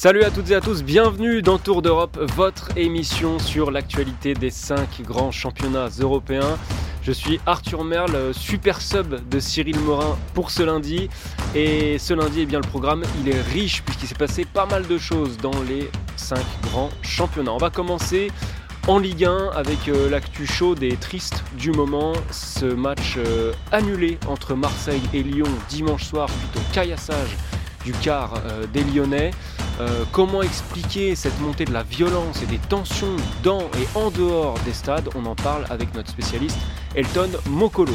Salut à toutes et à tous, bienvenue dans Tour d'Europe, votre émission sur l'actualité des 5 grands championnats européens. Je suis Arthur Merle, super sub de Cyril Morin pour ce lundi. Et ce lundi, eh bien, le programme, il est riche puisqu'il s'est passé pas mal de choses dans les 5 grands championnats. On va commencer en Ligue 1 avec euh, l'actu chaude et triste du moment. Ce match euh, annulé entre Marseille et Lyon dimanche soir au caillassage du quart euh, des Lyonnais. Euh, comment expliquer cette montée de la violence et des tensions dans et en dehors des stades On en parle avec notre spécialiste Elton Mokolo.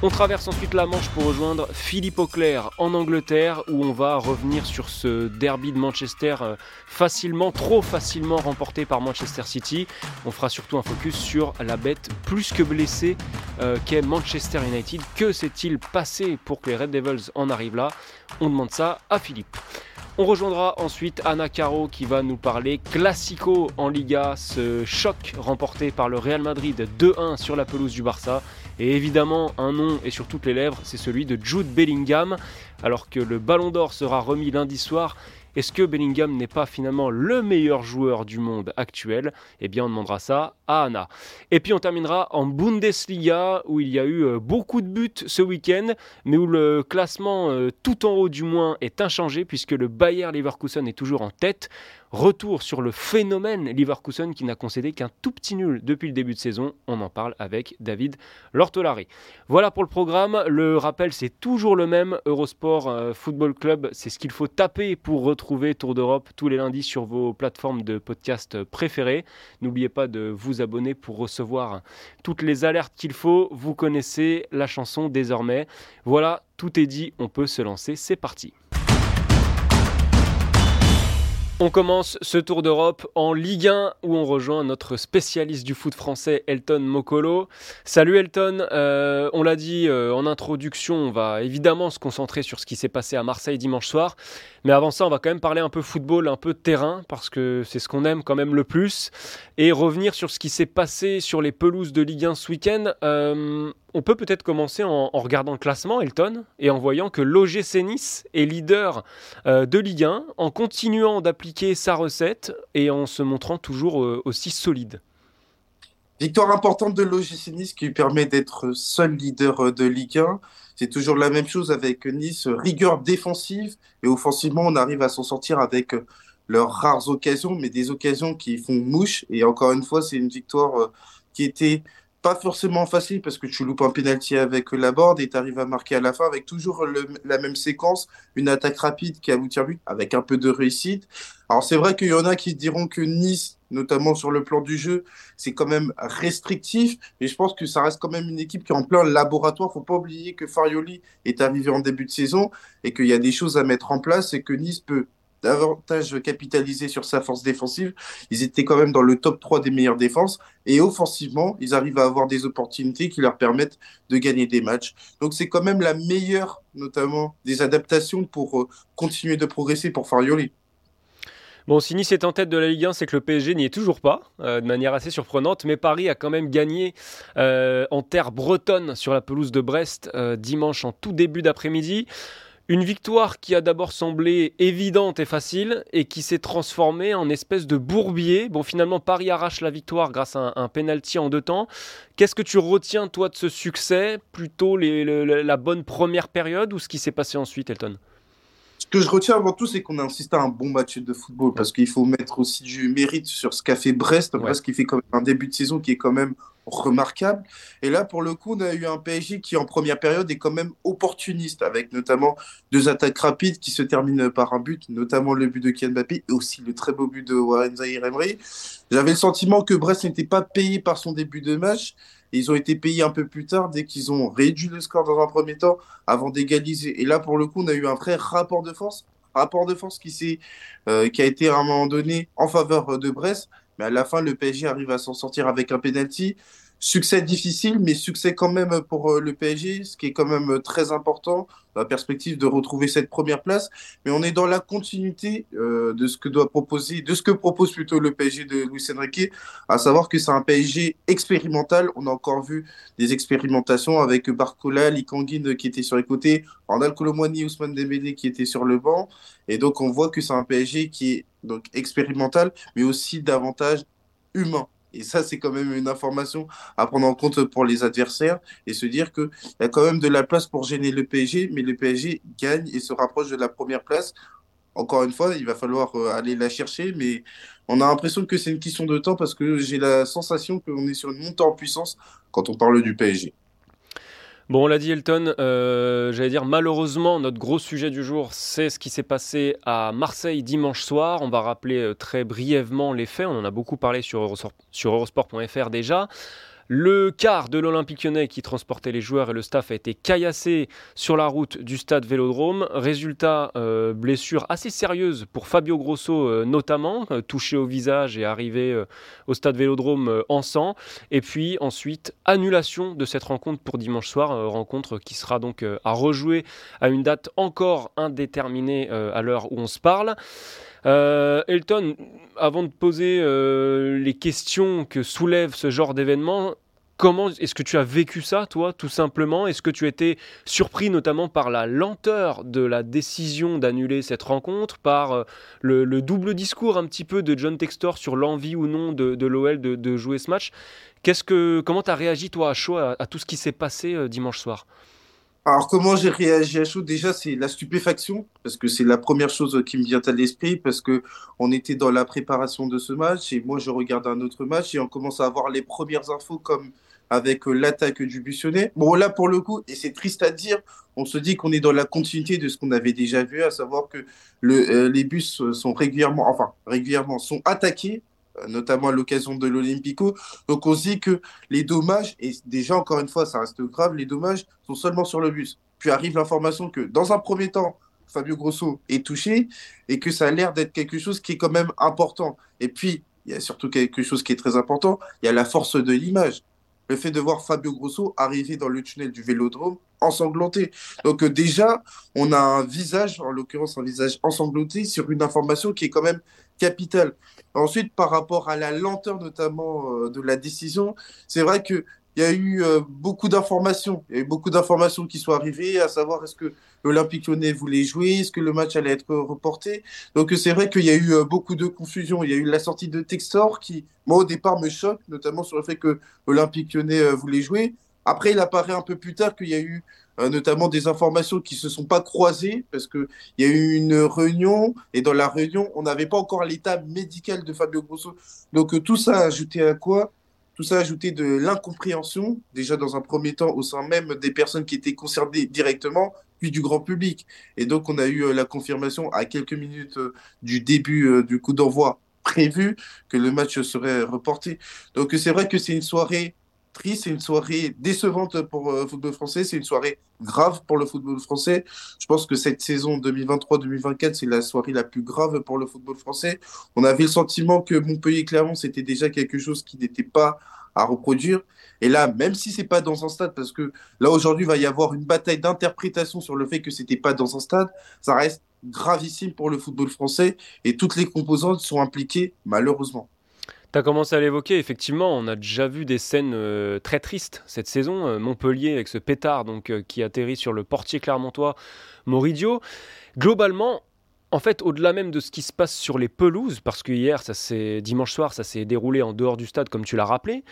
On traverse ensuite la Manche pour rejoindre Philippe Auclair en Angleterre où on va revenir sur ce derby de Manchester euh, facilement, trop facilement remporté par Manchester City. On fera surtout un focus sur la bête plus que blessée euh, qu'est Manchester United. Que s'est-il passé pour que les Red Devils en arrivent là On demande ça à Philippe. On rejoindra ensuite Anna Caro qui va nous parler Classico en Liga, ce choc remporté par le Real Madrid 2-1 sur la pelouse du Barça. Et évidemment, un nom est sur toutes les lèvres, c'est celui de Jude Bellingham. Alors que le Ballon d'Or sera remis lundi soir, est-ce que Bellingham n'est pas finalement le meilleur joueur du monde actuel? Eh bien, on demandera ça à Anna. Et puis, on terminera en Bundesliga, où il y a eu euh, beaucoup de buts ce week-end, mais où le classement euh, tout en haut du moins est inchangé, puisque le Bayer Leverkusen est toujours en tête. Retour sur le phénomène Leverkusen qui n'a concédé qu'un tout petit nul depuis le début de saison. On en parle avec David Lortolari. Voilà pour le programme. Le rappel, c'est toujours le même. Eurosport euh, Football Club, c'est ce qu'il faut taper pour retrouver Tour d'Europe tous les lundis sur vos plateformes de podcast préférées. N'oubliez pas de vous abonner pour recevoir toutes les alertes qu'il faut. Vous connaissez la chanson désormais. Voilà, tout est dit, on peut se lancer. C'est parti. On commence ce tour d'Europe en Ligue 1 où on rejoint notre spécialiste du foot français Elton Mokolo. Salut Elton, euh, on l'a dit euh, en introduction, on va évidemment se concentrer sur ce qui s'est passé à Marseille dimanche soir. Mais avant ça, on va quand même parler un peu football, un peu terrain, parce que c'est ce qu'on aime quand même le plus. Et revenir sur ce qui s'est passé sur les pelouses de Ligue 1 ce week-end. Euh, on peut peut-être commencer en, regardant le classement, Elton, et en voyant que l'OGC Nice est leader euh, de Ligue 1, en continuant d'appliquer sa recette et en se montrant toujours euh, aussi solide. Victoire importante de l'OGC Nice qui lui permet d'être seul leader de Ligue 1. C'est toujours la même chose avec Nice, rigueur défensive et offensivement, on arrive à s'en sortir avec leurs rares occasions, mais des occasions qui font mouche. Et encore une fois, c'est une victoire euh, qui était pas forcément facile parce que tu loupes un penalty avec la board et tu arrives à marquer à la fin avec toujours la même séquence, une attaque rapide qui aboutit à but avec un peu de réussite. Alors c'est vrai qu'il y en a qui diront que Nice, notamment sur le plan du jeu, c'est quand même restrictif, mais je pense que ça reste quand même une équipe qui est en plein laboratoire. Faut pas oublier que Farioli est arrivé en début de saison et qu'il y a des choses à mettre en place et que Nice peut davantage capitalisé sur sa force défensive. Ils étaient quand même dans le top 3 des meilleures défenses. Et offensivement, ils arrivent à avoir des opportunités qui leur permettent de gagner des matchs. Donc c'est quand même la meilleure, notamment, des adaptations pour euh, continuer de progresser pour Farioli. Bon, si Nice est en tête de la Ligue 1, c'est que le PSG n'y est toujours pas, euh, de manière assez surprenante. Mais Paris a quand même gagné euh, en terre bretonne sur la pelouse de Brest dimanche en tout début d'après-midi. Une victoire qui a d'abord semblé évidente et facile et qui s'est transformée en espèce de bourbier. Bon, finalement, Paris arrache la victoire grâce à un, penalty en deux temps. Qu'est-ce que tu retiens, toi, de ce succès? Plutôt la bonne première période ou ce qui s'est passé ensuite, Elton? Ce que je retiens avant tout, c'est qu'on a insisté à un bon match de football parce qu'il faut mettre aussi du mérite sur ce qu'a fait Brest. Brest qui fait quand même un début de saison qui est quand même remarquable. Et là, pour le coup, on a eu un PSG qui, en première période, est quand même opportuniste, avec notamment deux attaques rapides qui se terminent par un but, notamment le but de Kian Mbappé et aussi le très beau but de Warren Zahir Emery. J'avais le sentiment que Brest n'était pas payé par son début de match. Ils ont été payés un peu plus tard dès qu'ils ont réduit le score dans un premier temps avant d'égaliser. Et là, pour le coup, on a eu un vrai rapport de force rapport de force qui, euh, qui a été à un moment donné en faveur de Brest. Mais à la fin, le PSG arrive à s'en sortir avec un penalty. Succès difficile, mais succès quand même pour euh, le PSG, ce qui est quand même euh, très important dans la perspective de retrouver cette première place. Mais on est dans la continuité euh, de ce que doit proposer, de ce que propose plutôt le PSG de Luis Enrique, à savoir que c'est un PSG expérimental. On a encore vu des expérimentations avec Barcola, Likanguin qui était sur les côtés, Randall Colomwani, Ousmane Dembélé qui était sur le banc. Et donc on voit que c'est un PSG qui est donc expérimental, mais aussi davantage humain. Et ça, c'est quand même une information à prendre en compte pour les adversaires et se dire qu'il y a quand même de la place pour gêner le PSG, mais le PSG gagne et se rapproche de la première place. Encore une fois, il va falloir euh, aller la chercher, mais on a l'impression que c'est une question de temps parce que j'ai la sensation qu'on est sur une montée en puissance quand on parle du PSG. Bon, on l'a dit, Elton, euh, j'allais dire malheureusement, notre gros sujet du jour, c'est ce qui s'est passé à Marseille dimanche soir. On va rappeler euh, très brièvement les faits, on en a beaucoup parlé sur, sur eurosport.fr déjà. Le car de l'Olympique lyonnais qui transportait les joueurs et le staff a été caillassé sur la route du stade Vélodrome. Résultat, euh, blessure assez sérieuse pour Fabio Grosso euh, notamment, euh, touché au visage et arrivé au stade Vélodrome en sang. Et puis ensuite, annulation de cette rencontre pour dimanche soir, rencontre qui sera donc à rejouer à une date encore indéterminée à l'heure où on se parle. Euh, Elton, avant de poser euh, les questions que soulève ce genre d'événement, comment est-ce que tu as vécu ça, toi, tout simplement? Est-ce que tu étais surpris notamment par la lenteur de la décision d'annuler cette rencontre, par euh, le, double discours un petit peu de John Textor sur l'envie ou non de, l'OL de, jouer ce match? Qu'est-ce que, Comment tu as réagi, toi, à chaud, à, tout ce qui s'est passé dimanche soir? Alors, comment j'ai réagi à chaud Déjà, c'est la stupéfaction, parce que c'est la première chose qui me vient à l'esprit, parce que on était dans la préparation de ce match, et moi, je regarde un autre match, et on commence à avoir les premières infos, comme avec euh, l'attaque du Bussonnet. Bon, là, pour le coup, et c'est triste à dire, on se dit qu'on est dans la continuité de ce qu'on avait déjà vu, à savoir que euh, les bus sont régulièrement, enfin, régulièrement, sont attaqués notamment à l'occasion de l'Olympico. Donc on se dit que les dommages, et déjà encore une fois ça reste grave, les dommages sont seulement sur le bus. Puis arrive l'information que dans un premier temps, Fabio Grosso est touché et que ça a l'air d'être quelque chose qui est quand même important. Et puis, il y a surtout quelque chose qui est très important, il y a la force de l'image le fait de voir Fabio Grosso arriver dans le tunnel du Vélodrome ensanglanté. Donc euh, déjà, on a un visage, en l'occurrence un visage ensanglanté, sur une information qui est quand même capitale. Ensuite, par rapport à la lenteur notamment euh, de la décision, c'est vrai que il y a eu euh, beaucoup d'informations. Il y a eu beaucoup d'informations qui sont arrivées, à savoir est-ce que l'Olympique lyonnais voulait jouer, est-ce que le match allait être reporté. Donc c'est vrai qu'il y a eu beaucoup de confusion. Il y a eu la sortie de Textor qui, moi au départ, me choque, notamment sur le fait que l'Olympique lyonnais voulait jouer. Après, il apparaît un peu plus tard qu'il y a eu notamment des informations qui ne se sont pas croisées parce qu'il y a eu une réunion et dans la réunion, on n'avait pas encore l'état médical de Fabio Grosso. Donc tout ça a ajouté à quoi? Tout ça ajouté de l'incompréhension, déjà dans un premier temps au sein même des personnes qui étaient concernées directement, puis du grand public. Et donc on a eu euh, la confirmation à quelques minutes euh, du début euh, du coup d'envoi prévu que le match serait reporté. Donc c'est vrai que c'est une soirée c'est une soirée décevante pour le football français, c'est une soirée grave pour le football français. Je pense que cette saison 2023-2024, c'est la soirée la plus grave pour le football français. On avait le sentiment que Montpellier-Clermont, c'était déjà quelque chose qui n'était pas à reproduire. Et là, même si c'est pas dans un stade, parce que là aujourd'hui il va y avoir une bataille d'interprétation sur le fait que c'était pas dans un stade, ça reste gravissime pour le football français et toutes les composantes sont impliquées malheureusement. Tu as commencé à l'évoquer, effectivement, on a déjà vu des scènes euh, très tristes cette saison. Euh, Montpellier avec ce pétard donc, euh, qui atterrit sur le portier clermontois Moridio. Globalement, en fait, au-delà même de ce qui se passe sur les pelouses, parce que hier, ça dimanche soir, ça s'est déroulé en dehors du stade, comme tu l'as rappelé,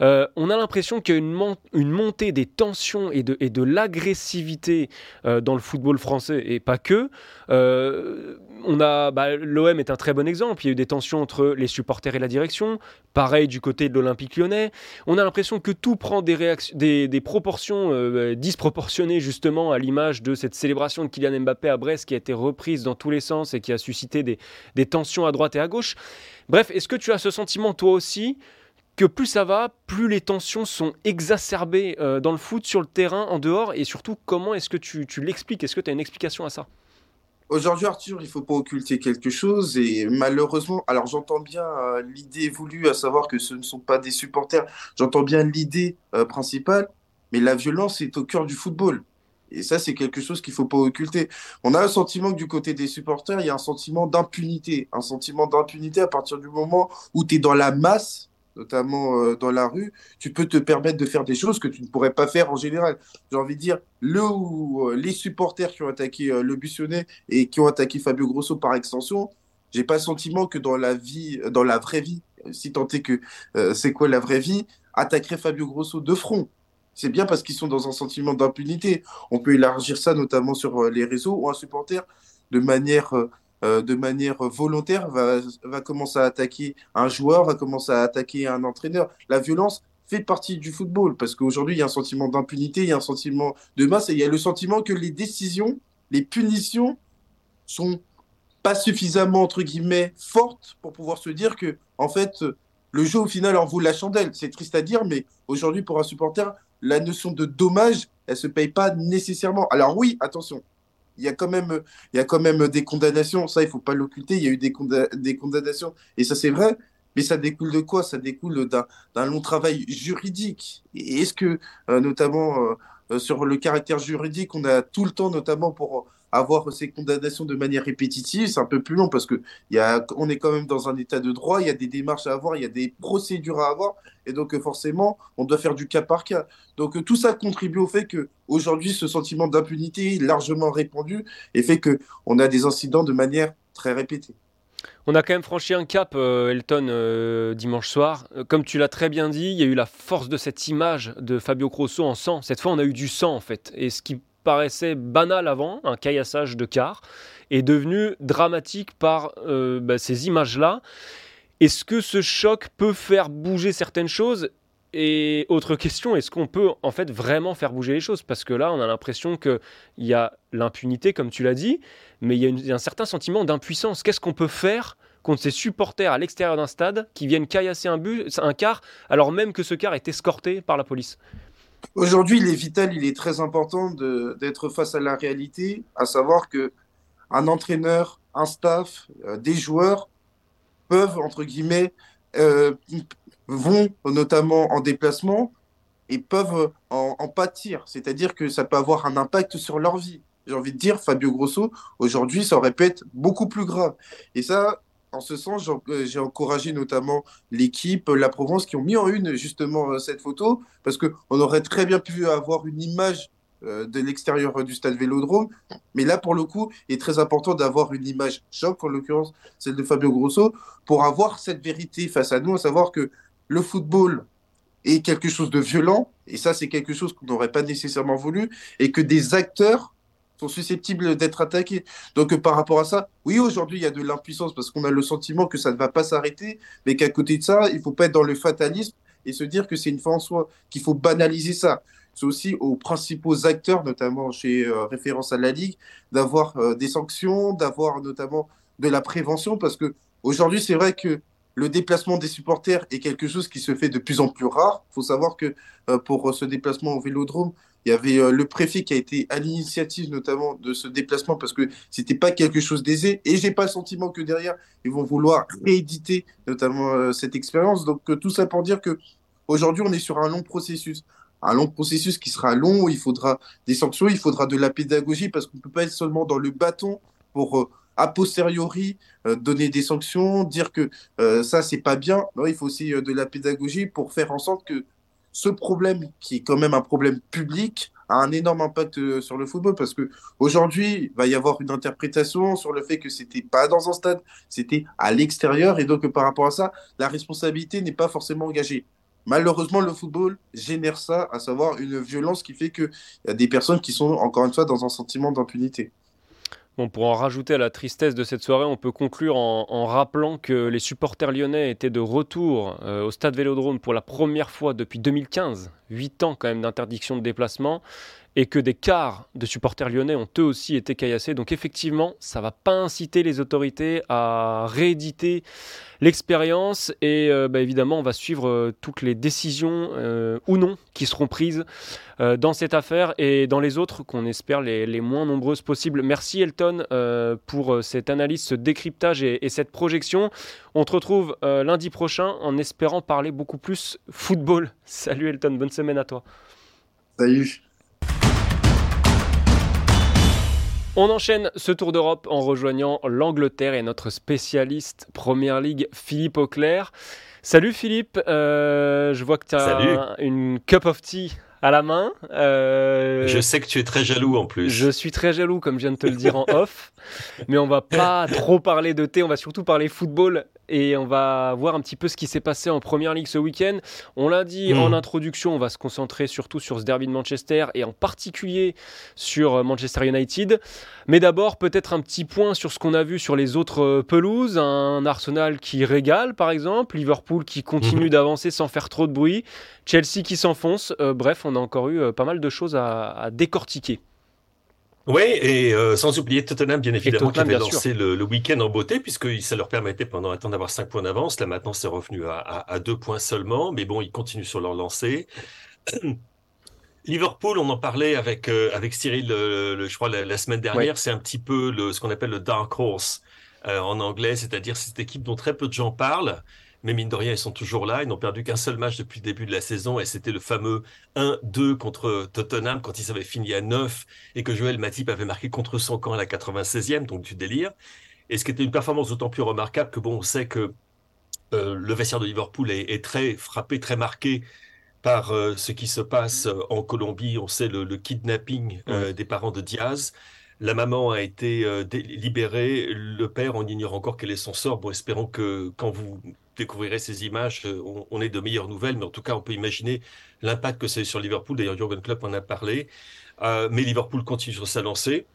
on a l'impression qu'il y a une, montée des tensions et de, l'agressivité dans le football français, et pas que. On a, bah, l'OM est un très bon exemple. Il y a eu des tensions entre les supporters et la direction. Pareil du côté de l'Olympique lyonnais. On a l'impression que tout prend des, des, proportions euh, disproportionnées justement à l'image de cette célébration de Kylian Mbappé à Brest qui a été reprise dans tous les sens et qui a suscité des, des tensions à droite et à gauche. Bref, est-ce que tu as ce sentiment toi aussi que plus ça va, plus les tensions sont exacerbées euh, dans le foot, sur le terrain, en dehors, et surtout comment est-ce que tu, tu l'expliques? Est-ce que tu as une explication à ça? Aujourd'hui, Arthur, il ne faut pas occulter quelque chose et malheureusement, alors j'entends bien euh, l'idée voulue, à savoir que ce ne sont pas des supporters, j'entends bien l'idée euh, principale, mais la violence est au cœur du football. Et ça, c'est quelque chose qu'il ne faut pas occulter. On a un sentiment que du côté des supporters, il y a un sentiment d'impunité. Un sentiment d'impunité à partir du moment où tu es dans la masse notamment euh, dans la rue, tu peux te permettre de faire des choses que tu ne pourrais pas faire en général. J'ai envie de dire, le ou euh, les supporters qui ont attaqué euh, le Bussonnet et qui ont attaqué Fabio Grosso par extension, j'ai pas le sentiment que dans la vie, dans la vraie vie, si tant est que c'est quoi la vraie vie, attaquerait Fabio Grosso de front. C'est bien parce qu'ils sont dans un sentiment d'impunité. On peut élargir ça notamment sur les réseaux où un supporter, de manière de manière volontaire, va, va commencer à attaquer un joueur, va commencer à attaquer un entraîneur. La violence fait partie du football parce qu'aujourd'hui, il y a un sentiment d'impunité, il y a un sentiment de masse et il y a le sentiment que les décisions, les punitions sont pas suffisamment, entre guillemets, fortes pour pouvoir se dire que, en fait, le jeu au final en vaut la chandelle. C'est triste à dire, mais aujourd'hui, pour un supporter, la notion de dommage, elle se paye pas nécessairement. Alors oui, attention, il y a quand même, il y a quand même des condamnations. Ça, il faut pas l'occulter. Il y a eu des, des condamnations. Et ça, c'est vrai. Mais ça découle de quoi? Ça découle d'un long travail juridique. Est-ce que, euh, notamment euh, sur le caractère juridique, on a tout le temps, notamment pour avoir ces condamnations de manière répétitive, c'est un peu plus long parce que y a, on est quand même dans un état de droit, il y a des démarches à avoir, il y a des procédures à avoir, et donc forcément, on doit faire du cas par cas. Donc tout ça contribue au fait que aujourd'hui, ce sentiment d'impunité est largement répandu et fait que on a des incidents de manière très répétée. On a quand même franchi un cap, euh, Elton, euh, dimanche soir. Euh, comme tu l'as très bien dit, il y a eu la force de cette image de Fabio Grosso en sang. Cette fois, on a eu du sang, en fait. Et ce qui paraissait banal avant, un caillassage de car, est devenu dramatique par euh, bah, ces images-là. Est-ce que ce choc peut faire bouger certaines choses? Et autre question, est-ce qu'on peut en fait vraiment faire bouger les choses? Parce que là, on a l'impression qu'il y a l'impunité, comme tu l'as dit, mais il y, a un certain sentiment d'impuissance. Qu'est-ce qu'on peut faire contre ces supporters à l'extérieur d'un stade qui viennent caillasser un, but, un car alors même que ce car est escorté par la police? Aujourd'hui, il est vital, il est très important d'être face à la réalité, à savoir que un entraîneur, un staff, euh, des joueurs peuvent, entre guillemets, euh, vont notamment en déplacement et peuvent en, en pâtir. C'est-à-dire que ça peut avoir un impact sur leur vie. J'ai envie de dire, Fabio Grosso, aujourd'hui, ça aurait pu être beaucoup plus grave. Et ça, en ce sens, euh, j'ai encouragé notamment l'équipe, la Provence, qui ont mis en une justement euh, cette photo, parce qu'on aurait très bien pu avoir une image euh, de l'extérieur du stade Vélodrome, mais là, pour le coup, il est très important d'avoir une image choc, en l'occurrence celle de Fabio Grosso, pour avoir cette vérité face à nous, à savoir que le football est quelque chose de violent, et ça, c'est quelque chose qu'on n'aurait pas nécessairement voulu, et que des acteurs sont susceptibles d'être attaqués. Donc euh, par rapport à ça, oui, aujourd'hui, il y a de l'impuissance parce qu'on a le sentiment que ça ne va pas s'arrêter, mais qu'à côté de ça, il ne faut pas être dans le fatalisme et se dire que c'est une fin en soi, qu'il faut banaliser ça. C'est aussi aux principaux acteurs, notamment chez euh, référence à la Ligue, d'avoir euh, des sanctions, d'avoir notamment de la prévention, parce que aujourd'hui, c'est vrai que le déplacement des supporters est quelque chose qui se fait de plus en plus rare. Il faut savoir que pour ce déplacement au Vélodrome, il y avait euh, le préfet qui a été à l'initiative notamment de ce déplacement parce que c'était pas quelque chose d'aisé. Et j'ai pas le sentiment que derrière ils vont vouloir rééditer notamment euh, cette expérience. Donc euh, tout ça pour dire que aujourd'hui on est sur un long processus, un long processus qui sera long. Il faudra des sanctions, il faudra de la pédagogie parce qu'on peut pas être seulement dans le bâton pour a posteriori donner des sanctions, dire que ça c'est pas bien. Non, il faut aussi de la pédagogie pour faire en sorte que ce problème, qui est quand même un problème public, a un énorme impact euh, sur le football parce que aujourd'hui, il va y avoir une interprétation sur le fait que c'était pas dans un stade, c'était à l'extérieur et donc par rapport à ça, la responsabilité n'est pas forcément engagée. Malheureusement, le football génère ça, à savoir une violence qui fait qu'il y a des personnes qui sont encore une fois dans un sentiment d'impunité. Bon, pour en rajouter à la tristesse de cette soirée, on peut conclure en, rappelant que les supporters lyonnais étaient de retour euh, au stade Vélodrome pour la première fois depuis 2015, 8 ans quand même d'interdiction de déplacement, et que des quarts de supporters lyonnais ont eux aussi été caillassés. Donc effectivement, ça va pas inciter les autorités à rééditer l'expérience et euh, bah, évidemment on va suivre euh, toutes les décisions euh, ou non qui seront prises dans cette affaire et dans les autres qu'on espère les, moins nombreuses possibles. Merci Elton pour cette analyse, ce décryptage et, et cette projection. On te retrouve lundi prochain en espérant parler beaucoup plus football. Salut Elton, bonne semaine à toi. Salut. On enchaîne ce tour d'Europe en rejoignant l'Angleterre et notre spécialiste Première Ligue, Philippe Auclair. Salut Philippe, euh, je vois que tu as une cup of tea à la main. Euh, je sais que tu es très jaloux en plus. Je suis très jaloux, comme je viens de te le dire en off. Mais on va pas trop parler de thé, on va surtout parler football et on va voir un petit peu ce qui s'est passé en Première Ligue ce week-end. On l'a dit en hmm. introduction, on va se concentrer surtout sur ce derby de Manchester et en particulier sur euh, Manchester United. Mais d'abord, peut-être un petit point sur ce qu'on a vu sur les autres euh, pelouses. Un Arsenal qui régale, par exemple. Liverpool qui continue hmm. d'avancer sans faire trop de bruit. Chelsea qui s'enfonce. Euh, bref, on a encore eu pas mal de choses à décortiquer. Oui, et euh, sans oublier Tottenham, bien évidemment, qui avait lancé le, week-end en beauté, puisque ça leur permettait pendant un temps d'avoir 5 points d'avance. Là, maintenant, c'est revenu à, à, 2 points seulement, mais bon, ils continuent sur leur lancée. Liverpool, on en parlait avec, euh, avec Cyril, le, je crois, la, semaine dernière, c'est un petit peu le, ce qu'on appelle le dark horse euh, en anglais, c'est-à-dire cette équipe dont très peu de gens parlent, mais mine de rien, ils sont toujours là. Ils n'ont perdu qu'un seul match depuis le début de la saison et c'était le fameux 1-2 contre Tottenham quand ils avaient fini à 9 et que Joël Matip avait marqué contre son camp à la 96e, donc du délire. Et ce qui était une performance d'autant plus remarquable que bon, on sait que euh, le vestiaire de Liverpool est, très frappé, très marqué par euh, ce qui se passe euh, en Colombie. On sait le, kidnapping des parents de Diaz. La maman a été libérée, le père, on ignore encore quel est son sort. Bon, espérons que quand vous découvrirez ces images, euh, on, est de meilleures nouvelles, mais en tout cas, on peut imaginer l'impact que c'est sur Liverpool. D'ailleurs, Jurgen Klopp en a parlé. Euh, mais Liverpool continue sur sa lancée.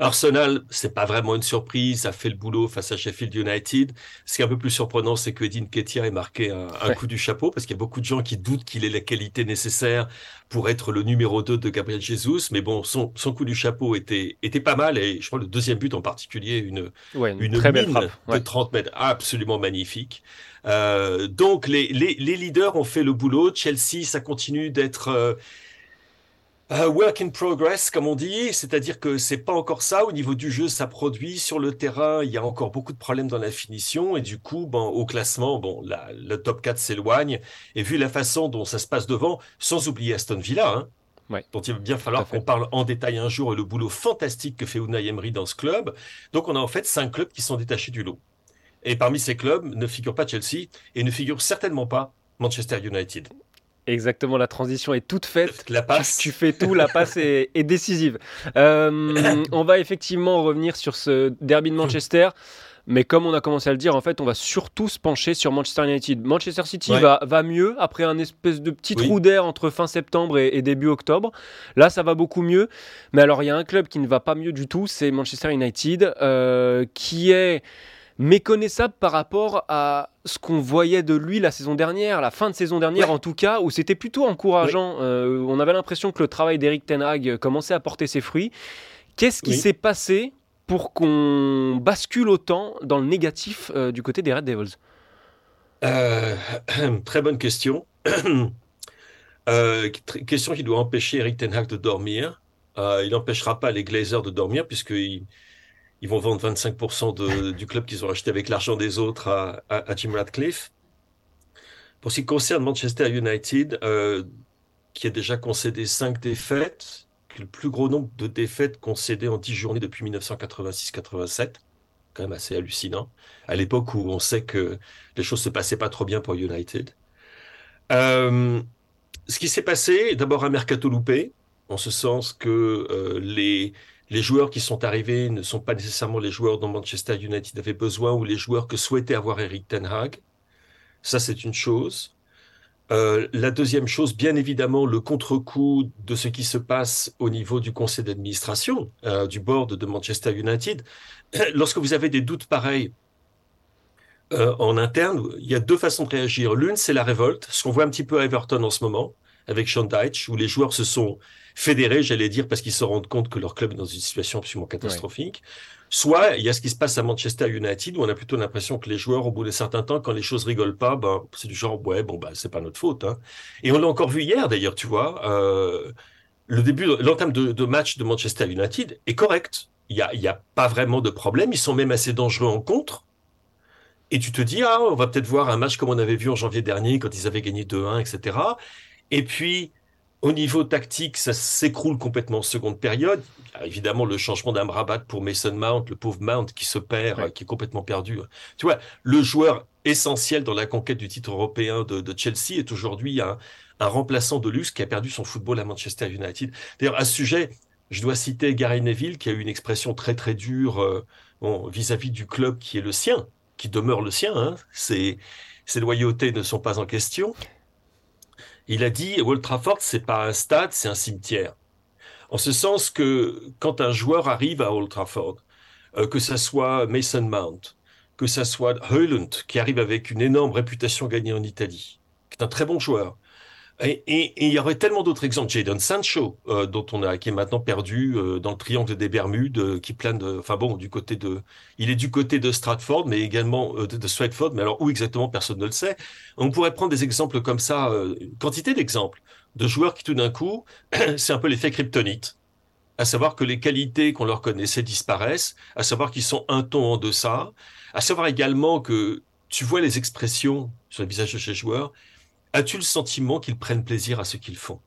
Arsenal, c'est pas vraiment une surprise, a fait le boulot face à Sheffield United. Ce qui est un peu plus surprenant, c'est que Edin Ketia ait marqué un, coup du chapeau, parce qu'il y a beaucoup de gens qui doutent qu'il ait la qualité nécessaire pour être le numéro 2 de Gabriel Jesus. Mais bon, son, son coup du chapeau était, était pas mal, et je crois le deuxième but en particulier, une, une, très mine de 30 mètres absolument magnifique. Euh, donc les, les, les, leaders ont fait le boulot. Chelsea, ça continue d'être... Euh, Uh, work in progress, comme on dit, c'est-à-dire que c'est pas encore ça. Au niveau du jeu, ça produit. Sur le terrain, il y a encore beaucoup de problèmes dans la finition. Et du coup, bon, au classement, bon, la, le top 4 s'éloigne. Et vu la façon dont ça se passe devant, sans oublier Aston Villa, hein, Ouais. dont il va bien falloir qu'on parle en détail un jour et le boulot fantastique que fait Unai Emery dans ce club. Donc on a en fait cinq clubs qui sont détachés du lot. Et parmi ces clubs ne figure pas Chelsea et ne figure certainement pas Manchester United. Exactement, la transition est toute faite. La passe. Tu, fais tout, la passe est, décisive. Euh, on va effectivement revenir sur ce derby de Manchester. Mais comme on a commencé à le dire, en fait, on va surtout se pencher sur Manchester United. Manchester City va, va, mieux après un espèce de petit trou d'air entre fin septembre et, début octobre. Là, ça va beaucoup mieux. Mais alors, il y a un club qui ne va pas mieux du tout, c'est Manchester United, euh, qui est méconnaissable par rapport à ce qu'on voyait de lui la saison dernière, la fin de saison dernière en tout cas, où c'était plutôt encourageant. Euh, on avait l'impression que le travail d'Eric Ten Hag commençait à porter ses fruits. Qu'est-ce qui s'est passé pour qu'on bascule autant dans le négatif euh, du côté des Red Devils? Euh, Très bonne question. question qui doit empêcher Eric Ten Hag de dormir. il n'empêchera pas les Glazers de dormir puisqu'il ils vont vendre 25% du club qu'ils ont acheté avec l'argent des autres à, Jim Radcliffe. Pour ce qui concerne Manchester United, euh, qui a déjà concédé 5 défaites, le plus gros nombre de défaites concédées en 10 journées depuis 1986-87, quand même assez hallucinant, à l'époque où on sait que les choses se passaient pas trop bien pour United. Euh, ce qui s'est passé, d'abord un mercato loupé, en ce sens que euh, les les joueurs qui sont arrivés ne sont pas nécessairement les joueurs dont Manchester United avait besoin ou les joueurs que souhaitait avoir Eric Ten Hag. Ça, c'est une chose. Euh, la deuxième chose, bien évidemment, le contre-coup de ce qui se passe au niveau du conseil d'administration, euh, du board de Manchester United. Lorsque vous avez des doutes pareils euh, en interne, il y a deux façons de réagir. L'une, c'est la révolte, ce qu'on voit un petit peu à Everton en ce moment, avec Sean Dyche, où les joueurs se sont fédérés, j'allais dire, parce qu'ils se rendent compte que leur club est dans une situation absolument catastrophique. Soit il y a ce qui se passe à Manchester United où on a plutôt l'impression que les joueurs, au bout d'un certain temps, quand les choses rigolent pas, ben, c'est du genre ouais bon bah c'est pas notre faute. Hein. Et on l'a encore vu hier d'ailleurs, tu vois. Euh, le début, l'entame de, match de Manchester United est correct. Il y a, y a pas vraiment de problème. Ils sont même assez dangereux en contre. Et tu te dis ah on va peut-être voir un match comme on avait vu en janvier dernier quand ils avaient gagné 2-1 etc. Et puis au niveau tactique, ça s'écroule complètement en seconde période. Évidemment, le changement d'Amrabat pour Mason Mount, le pauvre Mount qui se perd, qui est complètement perdu. Tu vois, le joueur essentiel dans la conquête du titre européen de, Chelsea est aujourd'hui un, remplaçant de luxe qui a perdu son football à Manchester United. D'ailleurs, à ce sujet, je dois citer Gary Neville qui a eu une expression très très dure euh, vis-à-vis du club qui est le sien, qui demeure le sien. Hein. Ses, ses loyautés ne sont pas en question. Il a dit Old Trafford, c'est pas un stade, c'est un cimetière. En ce sens que quand un joueur arrive à Old Trafford, euh, que ça soit Mason Mount, que ça soit Heuland, qui arrive avec une énorme réputation gagnée en Italie, qui est un très bon joueur, et, il y aurait tellement d'autres exemples. Jadon Sancho, euh, dont on a, qui est maintenant perdu euh, dans le triangle des Bermudes, euh, qui plane enfin bon, du côté de, il est du côté de Stratford, mais également de, de, Stratford, mais alors où exactement, personne ne le sait. On pourrait prendre des exemples comme ça, quantité d'exemples de joueurs qui tout d'un coup, c'est un peu l'effet kryptonite. À savoir que les qualités qu'on leur connaissait disparaissent, à savoir qu'ils sont un ton en deçà, à savoir également que tu vois les expressions sur les visages de ces joueurs, As-tu le sentiment qu'ils prennent plaisir à ce qu'ils font?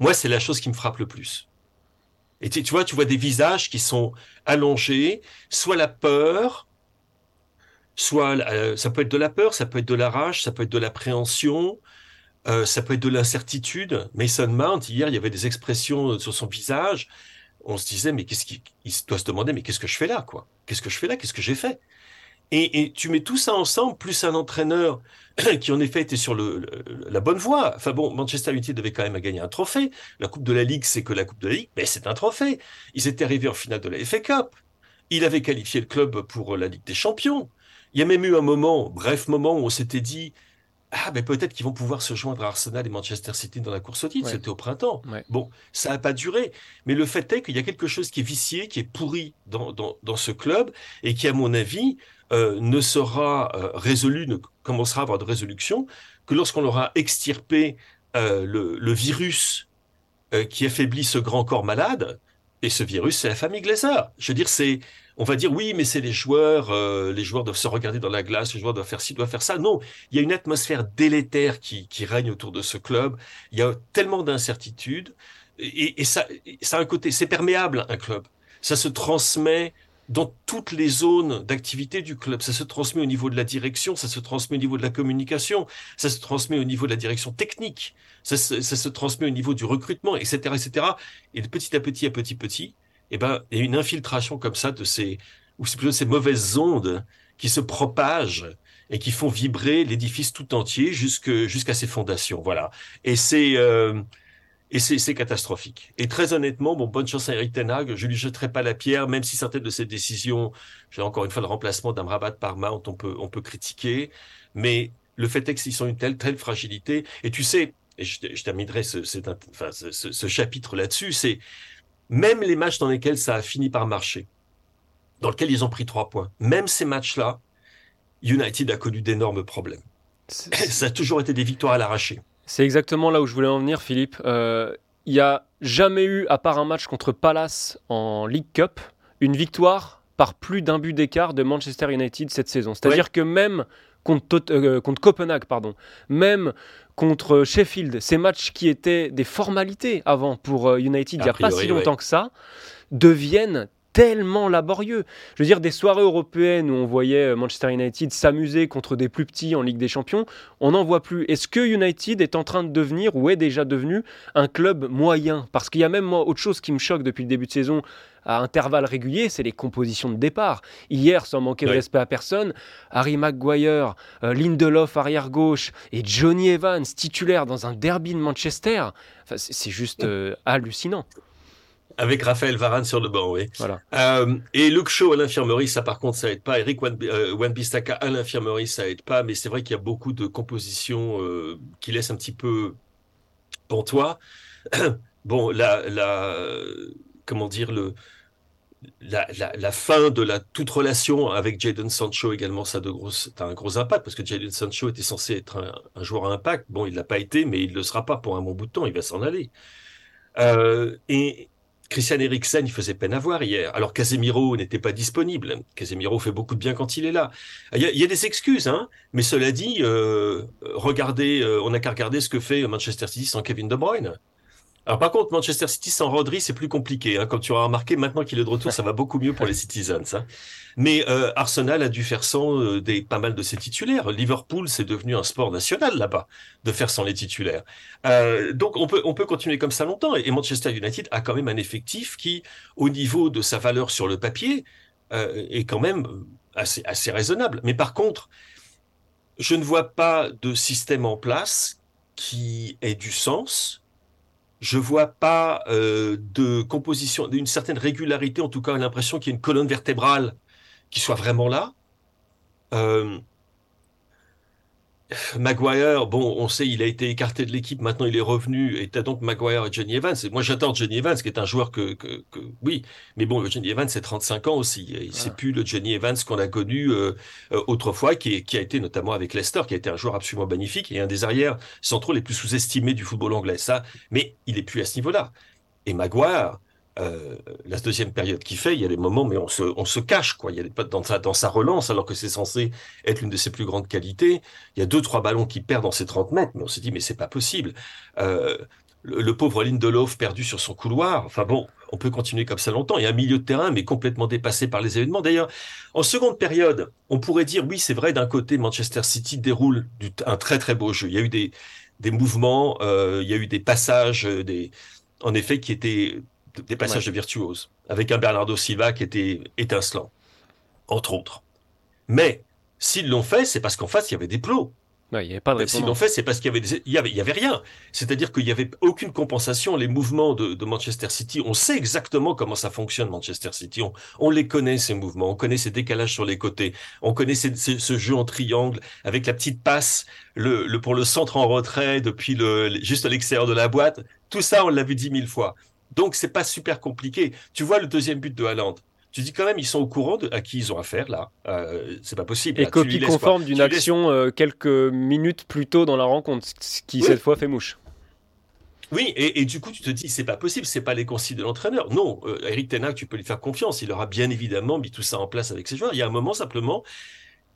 Moi, c'est la chose qui me frappe le plus. Et tu, vois, tu vois des visages qui sont allongés, soit la peur, soit euh, ça peut être de la peur, ça peut être de la rage, ça peut être de l'appréhension, euh, ça peut être de l'incertitude. Mason Mount, hier, il y avait des expressions sur son visage. On se disait, mais qu'est-ce qu'il doit se demander, mais qu'est-ce que je fais là, quoi? Qu'est-ce que je fais là? Qu'est-ce que j'ai fait? Et, tu mets tout ça ensemble, plus un entraîneur qui en effet était sur la bonne voie. Enfin bon, Manchester United devait quand même gagner un trophée. La Coupe de la Ligue, c'est que la Coupe de la Ligue, mais c'est un trophée. Ils étaient arrivés en finale de la FA Cup. Il avait qualifié le club pour la Ligue des Champions. Il y a même eu un moment, bref moment, où on s'était dit, ah, mais peut-être qu'ils vont pouvoir se joindre à Arsenal et Manchester City dans la course au titre. C'était au printemps. Bon, ça n'a pas duré. Mais le fait est qu'il y a quelque chose qui est vicié, qui est pourri dans, dans, dans ce club et qui, à mon avis, euh, ne sera euh, résolu, ne commencera à avoir de résolution que lorsqu'on aura extirpé euh, le, virus qui affaiblit ce grand corps malade. Et ce virus, c'est la famille Glazer. Je veux dire, c'est, on va dire oui, mais c'est les joueurs, les joueurs doivent se regarder dans la glace, les joueurs doivent faire ci, doivent faire ça. Non, il y a une atmosphère délétère qui, règne autour de ce club. Il y a tellement d'incertitudes et, ça, ça a un côté, c'est perméable un club. Ça se transmet dans toutes les zones d'activité du club. Ça se transmet au niveau de la direction, ça se transmet au niveau de la communication, ça se transmet au niveau de la direction technique, ça se, transmet au niveau du recrutement, etc., etc. Et petit à petit, à petit petit, eh ben, il y a une infiltration comme ça de ces, ou plutôt ces mauvaises ondes qui se propagent et qui font vibrer l'édifice tout entier jusqu'à ses fondations. Voilà. Et c'est euh, et c'est catastrophique. Et très honnêtement, bon, bonne chance à Eric Tenag. Je lui jetterai pas la pierre, même si certaines de ses décisions, j'ai encore une fois le remplacement d'Amrabat par Mount, on peut, on peut critiquer. Mais le fait est qu'ils ont une telle, telle fragilité. Et tu sais, et je, terminerai ce, ce, chapitre là-dessus, c'est même les matchs dans lesquels ça a fini par marcher, dans lesquels ils ont pris trois points, même ces matchs-là, United a connu d'énormes problèmes. Ça a toujours été des victoires à l'arraché. C'est exactement là où je voulais en venir, Philippe. Euh, il n'y a jamais eu, à part un match contre Palace en League Cup, une victoire par plus d'un but d'écart de Manchester United cette saison. C'est-à-dire que même contre, euh, contre, Copenhague, pardon, même contre Sheffield, ces matchs qui étaient des formalités avant pour euh, United il n'y a pas si longtemps que ça, deviennent tellement laborieux. Je veux dire, des soirées européennes où on voyait Manchester United s'amuser contre des plus petits en Ligue des Champions, on n'en voit plus. Est-ce que United est en train de devenir, ou est déjà devenu, un club moyen? Parce qu'il y a même moi autre chose qui me choque depuis le début de saison à intervalles réguliers, c'est les compositions de départ. Hier, sans manquer de respect à personne, Harry Maguire, euh, Lindelof arrière-gauche et Johnny Evans titulaire dans un derby de Manchester, c'est juste euh, hallucinant. Avec Raphaël Varane sur le banc, oui. Voilà. Euh, et Luke Shaw à l'infirmerie, ça par contre, ça aide pas. Eric Wan-Bissaka à l'infirmerie, ça aide pas. Mais c'est vrai qu'il y a beaucoup de compositions qui laissent un petit peu pantois. bon, la, la, comment dire, le, la, fin de la toute relation avec Jadon Sancho également, ça, de gros, a un gros impact parce que Jadon Sancho était censé être un, joueur à impact. Bon, il l'a pas été, mais il ne le sera pas pour un bon bout de temps. Il va s'en aller. Euh, et Christian Eriksen, il faisait peine à voir hier. Alors Casemiro n'était pas disponible. Casemiro fait beaucoup de bien quand il est là. Il y a, des excuses, hein. Mais cela dit, euh, regardez, euh, on n'a qu'à regarder ce que fait Manchester City sans Kevin De Bruyne. Alors par contre, Manchester City sans Rodri, c'est plus compliqué. Hein. Comme tu auras remarqué, maintenant qu'il est de retour, ça va beaucoup mieux pour les Citizens. Hein. Mais euh, Arsenal a dû faire sans euh, des, pas mal de ses titulaires. Liverpool, c'est devenu un sport national là-bas, de faire sans les titulaires. Euh, donc on peut, on peut continuer comme ça longtemps. Et, Manchester United a quand même un effectif qui, au niveau de sa valeur sur le papier, est quand même assez, assez raisonnable. Mais par contre, je ne vois pas de système en place qui ait du sens je vois pas euh, de composition, d'une certaine régularité, en tout cas l'impression qu'il y a une colonne vertébrale qui soit vraiment là. Euh, Maguire, bon, on sait, il a été écarté de l'équipe, maintenant il est revenu, et t'as donc Maguire et Johnny Evans. Et moi, j'adore Johnny Evans, qui est un joueur que, que, que oui, mais bon, Johnny Evans, c'est 35 ans aussi. Et C'est plus le Johnny Evans qu'on a connu euh, euh, autrefois, qui, qui a été notamment avec Leicester, qui a été un joueur absolument magnifique et un des arrières centraux les plus sous-estimés du football anglais. Ça, mais il est plus à ce niveau-là. Et Maguire, euh, la deuxième période qui fait, il y a des moments, mais on se, se cache, quoi. Il y a dans sa, relance, alors que c'est censé être l'une de ses plus grandes qualités. Il y a deux, trois ballons qui perdent dans ses 30 mètres, mais on s'est dit, mais c'est pas possible. Euh, le, pauvre Lindelof perdu sur son couloir. Enfin bon, on peut continuer comme ça longtemps. Il y a un milieu de terrain, mais complètement dépassé par les événements. D'ailleurs, en seconde période, on pourrait dire, oui, c'est vrai, d'un côté, Manchester City déroule un très très beau jeu. Il y a eu des, des mouvements, euh, il y a eu des passages, des, en effet, qui étaient des passages de virtuose, avec un Bernardo Silva qui était étincelant, entre autres. Mais s'ils l'ont fait, c'est parce qu'en face, il y avait des plots. il y avait pas de S'ils l'ont fait, c'est parce qu'il y avait, il y avait, il y avait rien. C'est-à-dire qu'il n'y avait aucune compensation. Les mouvements de, de, Manchester City, on sait exactement comment ça fonctionne, Manchester City. On, on, les connaît, ces mouvements. On connaît ces décalages sur les côtés. On connaît ce jeu en triangle avec la petite passe le, le, pour le centre en retrait depuis le, juste à l'extérieur de la boîte. Tout ça, on l'a vu dix mille fois. Donc, c'est pas super compliqué. Tu vois le deuxième but de Haaland. Tu dis quand même, ils sont au courant de à qui ils ont affaire là. Euh, c'est pas possible. Et copie conforme d'une action euh, quelques minutes plus tôt dans la rencontre, ce qui cette fois fait mouche. Oui, et, du coup, tu te dis, c'est pas possible, c'est pas les consignes de l'entraîneur. Non, euh, Eric Tenac, tu peux lui faire confiance. Il aura bien évidemment mis tout ça en place avec ses joueurs. Il y a un moment simplement,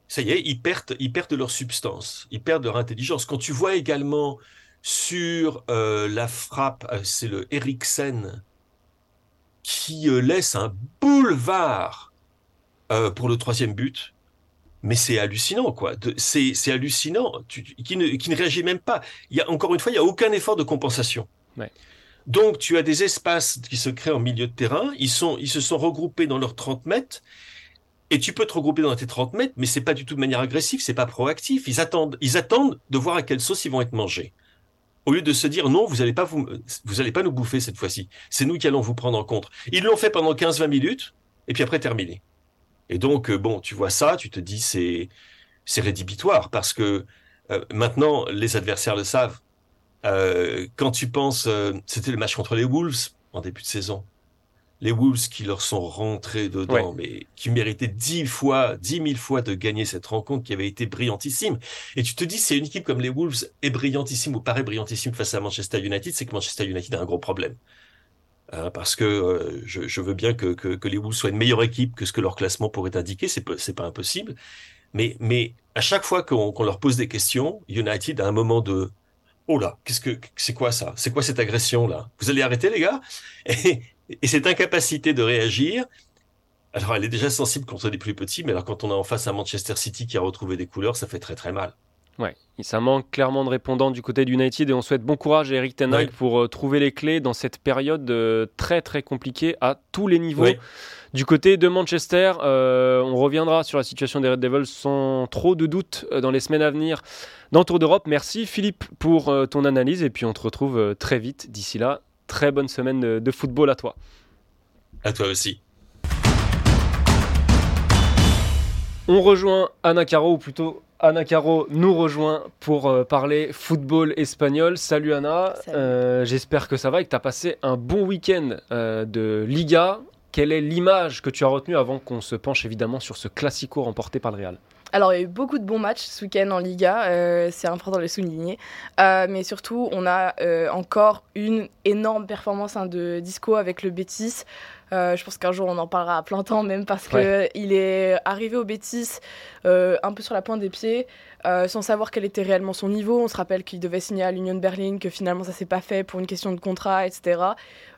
ça y est, ils perdent, ils perdent leur substance, ils perdent leur intelligence. Quand tu vois également sur euh, la frappe, euh, c'est le Eriksen qui euh, laisse un boulevard pour le troisième but. Mais c'est hallucinant, quoi. C'est hallucinant. qui, ne, réagit même pas. Il y a, encore une fois, il n'y a aucun effort de compensation. Donc, tu as des espaces qui se créent en milieu de terrain. Ils, sont, ils se sont regroupés dans leurs 30 mètres. Et tu peux te regrouper dans tes 30 mètres, mais c'est pas du tout de manière agressive, c'est pas proactif. Ils attendent, ils attendent de voir à quelle sauce ils vont être mangés au lieu de se dire non, vous n'allez pas allez pas nous bouffer cette fois-ci. C'est nous qui allons vous prendre en compte. Ils l'ont fait pendant 15-20 minutes et puis après terminé. Et donc euh, bon, tu vois ça, tu te dis c'est c'est rédhibitoire parce que euh, maintenant les adversaires le savent. Euh, quand tu penses, c'était le match contre les Wolves en début de saison les Wolves qui leur sont rentrés dedans, mais qui méritaient dix fois, dix mille fois de gagner cette rencontre qui avait été brillantissime. Et tu te dis, c'est une équipe comme les Wolves est brillantissime ou paraît brillantissime face à Manchester United, c'est que Manchester United a un gros problème. Hein, parce que euh, je, veux bien que, que, les Wolves soient une meilleure équipe que ce que leur classement pourrait indiquer, c'est pas impossible. Mais, mais à chaque fois qu'on leur pose des questions, United a un moment de oh là, qu'est-ce que c'est quoi ça? C'est quoi cette agression là? Vous allez arrêter les gars? Et, et cette incapacité de réagir Alors, elle est déjà sensible contre des plus petits, mais alors quand on est en face à Manchester City qui a retrouvé des couleurs, ça fait très très mal. Ouais, ça manque clairement de répondants du côté d'United et on souhaite bon courage à Eric Ten Hag pour euh, trouver les clés dans cette période euh, très très compliquée à tous les niveaux. Du côté de Manchester, euh, on reviendra sur la situation des Red Devils sans trop de doute dans les semaines à venir dans Tour d'Europe. Merci Philippe pour ton analyse et puis on te retrouve très vite. D'ici là, très bonne semaine de football à toi. À toi aussi. On rejoint Anna Caro, ou plutôt Anna Caro nous rejoint pour euh, parler football espagnol. Salut Anna, euh, j'espère que ça va et que tu as passé un bon week-end euh, de Liga. Quelle est l'image que tu as retenue avant qu'on se penche évidemment sur ce classico remporté par le Real? Alors, il y a eu beaucoup de bons matchs ce week-end en Liga, c'est important de le souligner. mais surtout, on a encore une énorme performance hein, de Disco avec le Betis. Euh, je pense qu'un jour on en parlera à plein temps, même parce qu'il est arrivé au Bétis euh, un peu sur la pointe des pieds, euh, sans savoir quel était réellement son niveau. On se rappelle qu'il devait signer à l'Union de Berlin, que finalement ça s'est pas fait pour une question de contrat, etc.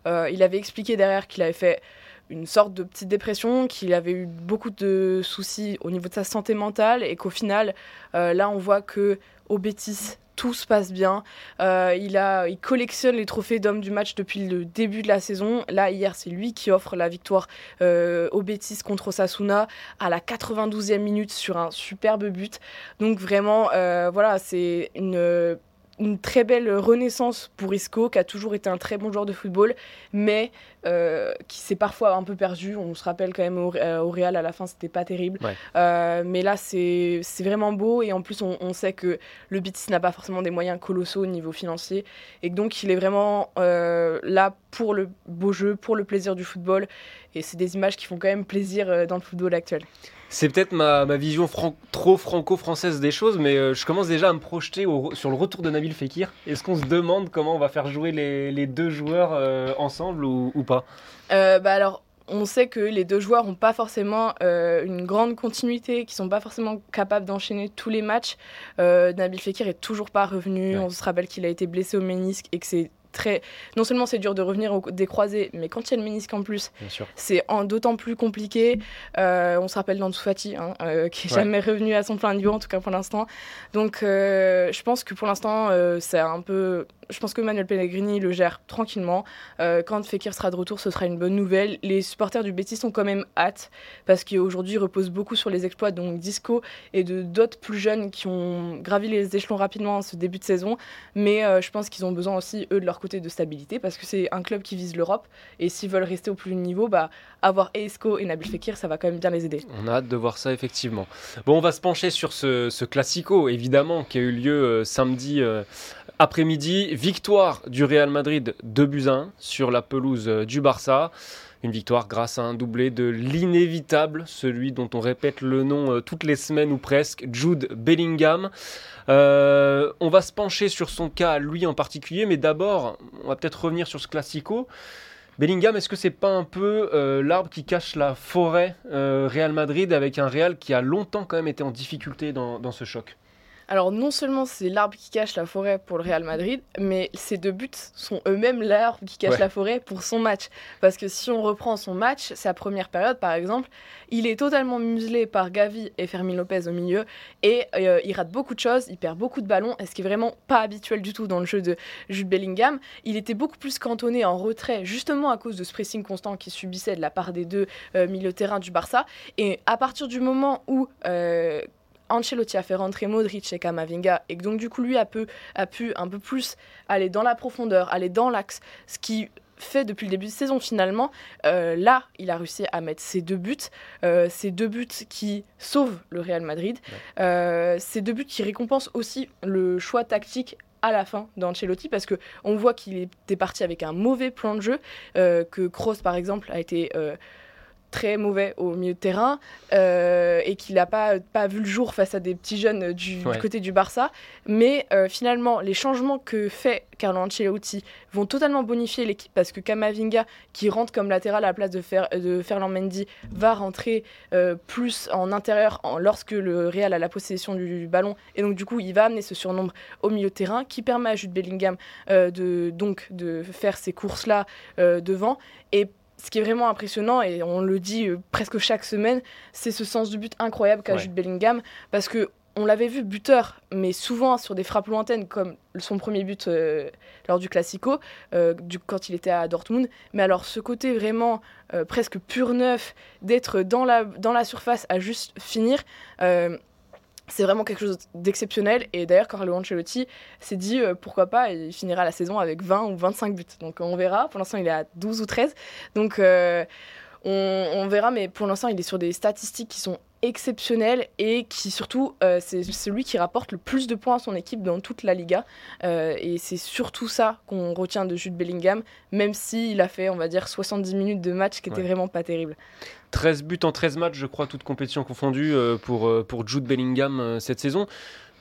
il avait expliqué derrière qu'il avait fait une sorte de petite dépression, qu'il avait eu beaucoup de soucis au niveau de sa santé mentale et qu'au final, là on voit que au Bétis, tout se passe bien. Euh, il, a, il collectionne les trophées d'homme du match depuis le début de la saison. Là, hier, c'est lui qui offre la victoire euh, au Betis contre Osasuna à la 92e minute sur un superbe but. Donc vraiment, euh, voilà, c'est une une très belle renaissance pour Isco, qui a toujours été un très bon joueur de football, mais euh, qui s'est parfois un peu perdu. On se rappelle quand même au, euh, Real à la fin, c'était pas terrible. Euh, mais là, c'est vraiment beau. Et en plus, on, sait que le Betis n'a pas forcément des moyens colossaux au niveau financier. Et donc, il est vraiment là pour le beau jeu, pour le plaisir du football. Et c'est des images qui font quand même plaisir dans le football actuel. C'est peut-être ma, vision trop franco-française des choses, mais euh, je commence déjà à me projeter sur le retour de Nabil Fekir. Est-ce qu'on se demande comment on va faire jouer les, deux joueurs euh, ensemble ou, pas? Euh, bah alors, on sait que les deux joueurs n'ont pas forcément une grande continuité, qui sont pas forcément capables d'enchaîner tous les matchs. Nabil Fekir est toujours pas revenu. On se rappelle qu'il a été blessé au ménisque et que c'est très. Non seulement c'est dur de revenir au, des croisés, mais quand il y a le ménisque en plus, c'est d'autant plus compliqué. Euh, on se rappelle d'Ansu Fati, hein, euh, qui n'est jamais revenu à son plein niveau, en tout cas pour l'instant. Donc euh, je pense que pour l'instant, c'est un peu je pense que Manuel Pellegrini le gère tranquillement. Euh, quand Fekir sera de retour, ce sera une bonne nouvelle. Les supporters du Betis sont quand même hâte parce qu'aujourd'hui, ils reposent beaucoup sur les exploits Disco et de d'autres plus jeunes qui ont gravi les échelons rapidement en ce début de saison. Mais euh, je pense qu'ils ont besoin aussi, eux, de leur côté de stabilité parce que c'est un club qui vise l'Europe. Et s'ils veulent rester au plus haut niveau, bah, avoir Esco et Nabil Fekir, ça va quand même bien les aider. On a hâte de voir ça, effectivement. Bon, on va se pencher sur ce, ce classico, évidemment, qui a eu lieu euh, samedi après-midi, victoire du Real Madrid de buts sur la pelouse euh, du Barça. Une victoire grâce à un doublé de l'inévitable, celui dont on répète le nom euh, toutes les semaines ou presque, Jude Bellingham. Euh, on va se pencher sur son cas, lui en particulier, mais d'abord, on va peut-être revenir sur ce classico. Bellingham, est-ce que c'est pas un peu l'arbre qui cache la forêt Real Madrid avec un Real qui a longtemps quand même été en difficulté dans ce choc? Alors non seulement c'est l'arbre qui cache la forêt pour le Real Madrid, mais ces deux buts sont eux-mêmes l'arbre qui cache la forêt pour son match. Parce que si on reprend son match, sa première période par exemple, il est totalement muselé par Gavi et Fermin Lopez au milieu et euh, il rate beaucoup de choses, il perd beaucoup de ballons, ce qui est vraiment pas habituel du tout dans le jeu de Jude Bellingham. Il était beaucoup plus cantonné en retrait justement à cause de ce pressing constant qu'il subissait de la part des deux euh, milieux terrain du Barça. Et à partir du moment où euh, Ancelotti a fait rentrer Modric et Kamavinga et donc du coup lui a, pu, a pu un peu plus aller dans la profondeur, aller dans l'axe, ce qui fait depuis le début de saison finalement. Euh, là, il a réussi à mettre ses deux buts, euh, ces deux buts qui sauvent le Real Madrid, euh, ces deux buts qui récompensent aussi le choix tactique à la fin d'Ancelotti parce que on voit qu'il était parti avec un mauvais plan de jeu, que Kroos par exemple a été très mauvais au milieu de terrain euh, et qu'il n'a pas, pas vu le jour face à des petits jeunes du, côté du Barça. Mais euh, finalement, les changements que fait Carlo Ancelotti vont totalement bonifier l'équipe parce que Kamavinga, qui rentre comme latéral à la place de, Fer, de Ferland Mendy, va rentrer euh, plus en intérieur lorsque le Real a la possession du, ballon. Et donc, du coup, il va amener ce surnombre au milieu de terrain qui permet à Jude Bellingham de, donc, de faire ces courses-là devant. Et ce qui est vraiment impressionnant, et on le dit presque chaque semaine, c'est ce sens du but incroyable qu'a Jude Bellingham, parce que on l'avait vu buteur, mais souvent sur des frappes lointaines, comme son premier but euh, lors du Classico, euh, du, quand il était à Dortmund. Mais alors, ce côté vraiment euh, presque pur neuf, d'être dans la, dans la surface à juste finir, c'est vraiment quelque chose d'exceptionnel. Et d'ailleurs, Carlo Ancelotti s'est dit pourquoi pas, il finira la saison avec 20 ou 25 buts. Donc, on verra. Pour l'instant, il est à 12 ou 13. Donc, on, verra, mais pour l'instant, il est sur des statistiques qui sont exceptionnelles et qui surtout, euh, c'est celui qui rapporte le plus de points à son équipe dans toute la Liga. Euh, et c'est surtout ça qu'on retient de Jude Bellingham, même s'il a fait, on va dire, 70 minutes de match, qui était vraiment pas terrible. 13 buts en 13 matchs, je crois, toutes compétitions confondues euh, pour, pour Jude Bellingham cette saison.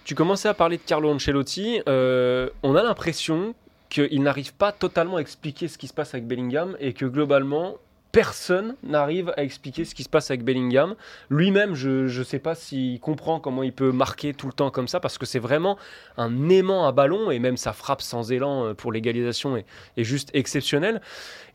Tu commençais à parler de Carlo Ancelotti. on a l'impression qu'il n'arrive pas totalement à expliquer ce qui se passe avec Bellingham et que globalement, personne n'arrive à expliquer ce qui se passe avec Bellingham. Lui-même, je ne sais pas s'il comprend comment il peut marquer tout le temps comme ça, parce que c'est vraiment un aimant à ballon, et même sa frappe sans élan euh, pour l'égalisation est, juste exceptionnelle.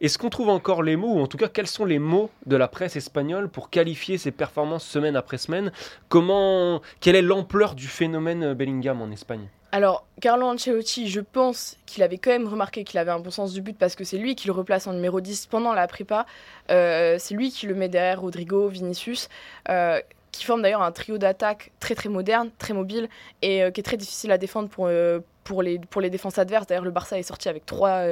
Est-ce qu'on trouve encore les mots, ou en tout cas quels sont les mots de la presse espagnole pour qualifier ses performances semaine après semaine? Comment, Quelle est l'ampleur du phénomène Bellingham en Espagne? Alors, Carlo Ancelotti, je pense qu'il avait quand même remarqué qu'il avait un bon sens du but parce que c'est lui qui le replace en numéro 10 pendant la prépa. Euh, c'est lui qui le met derrière Rodrigo, Vinicius, euh, qui forme d'ailleurs un trio d'attaque très très moderne, très mobile et euh, qui est très difficile à défendre pour, les, défenses adverses. D'ailleurs, le Barça est sorti avec trois,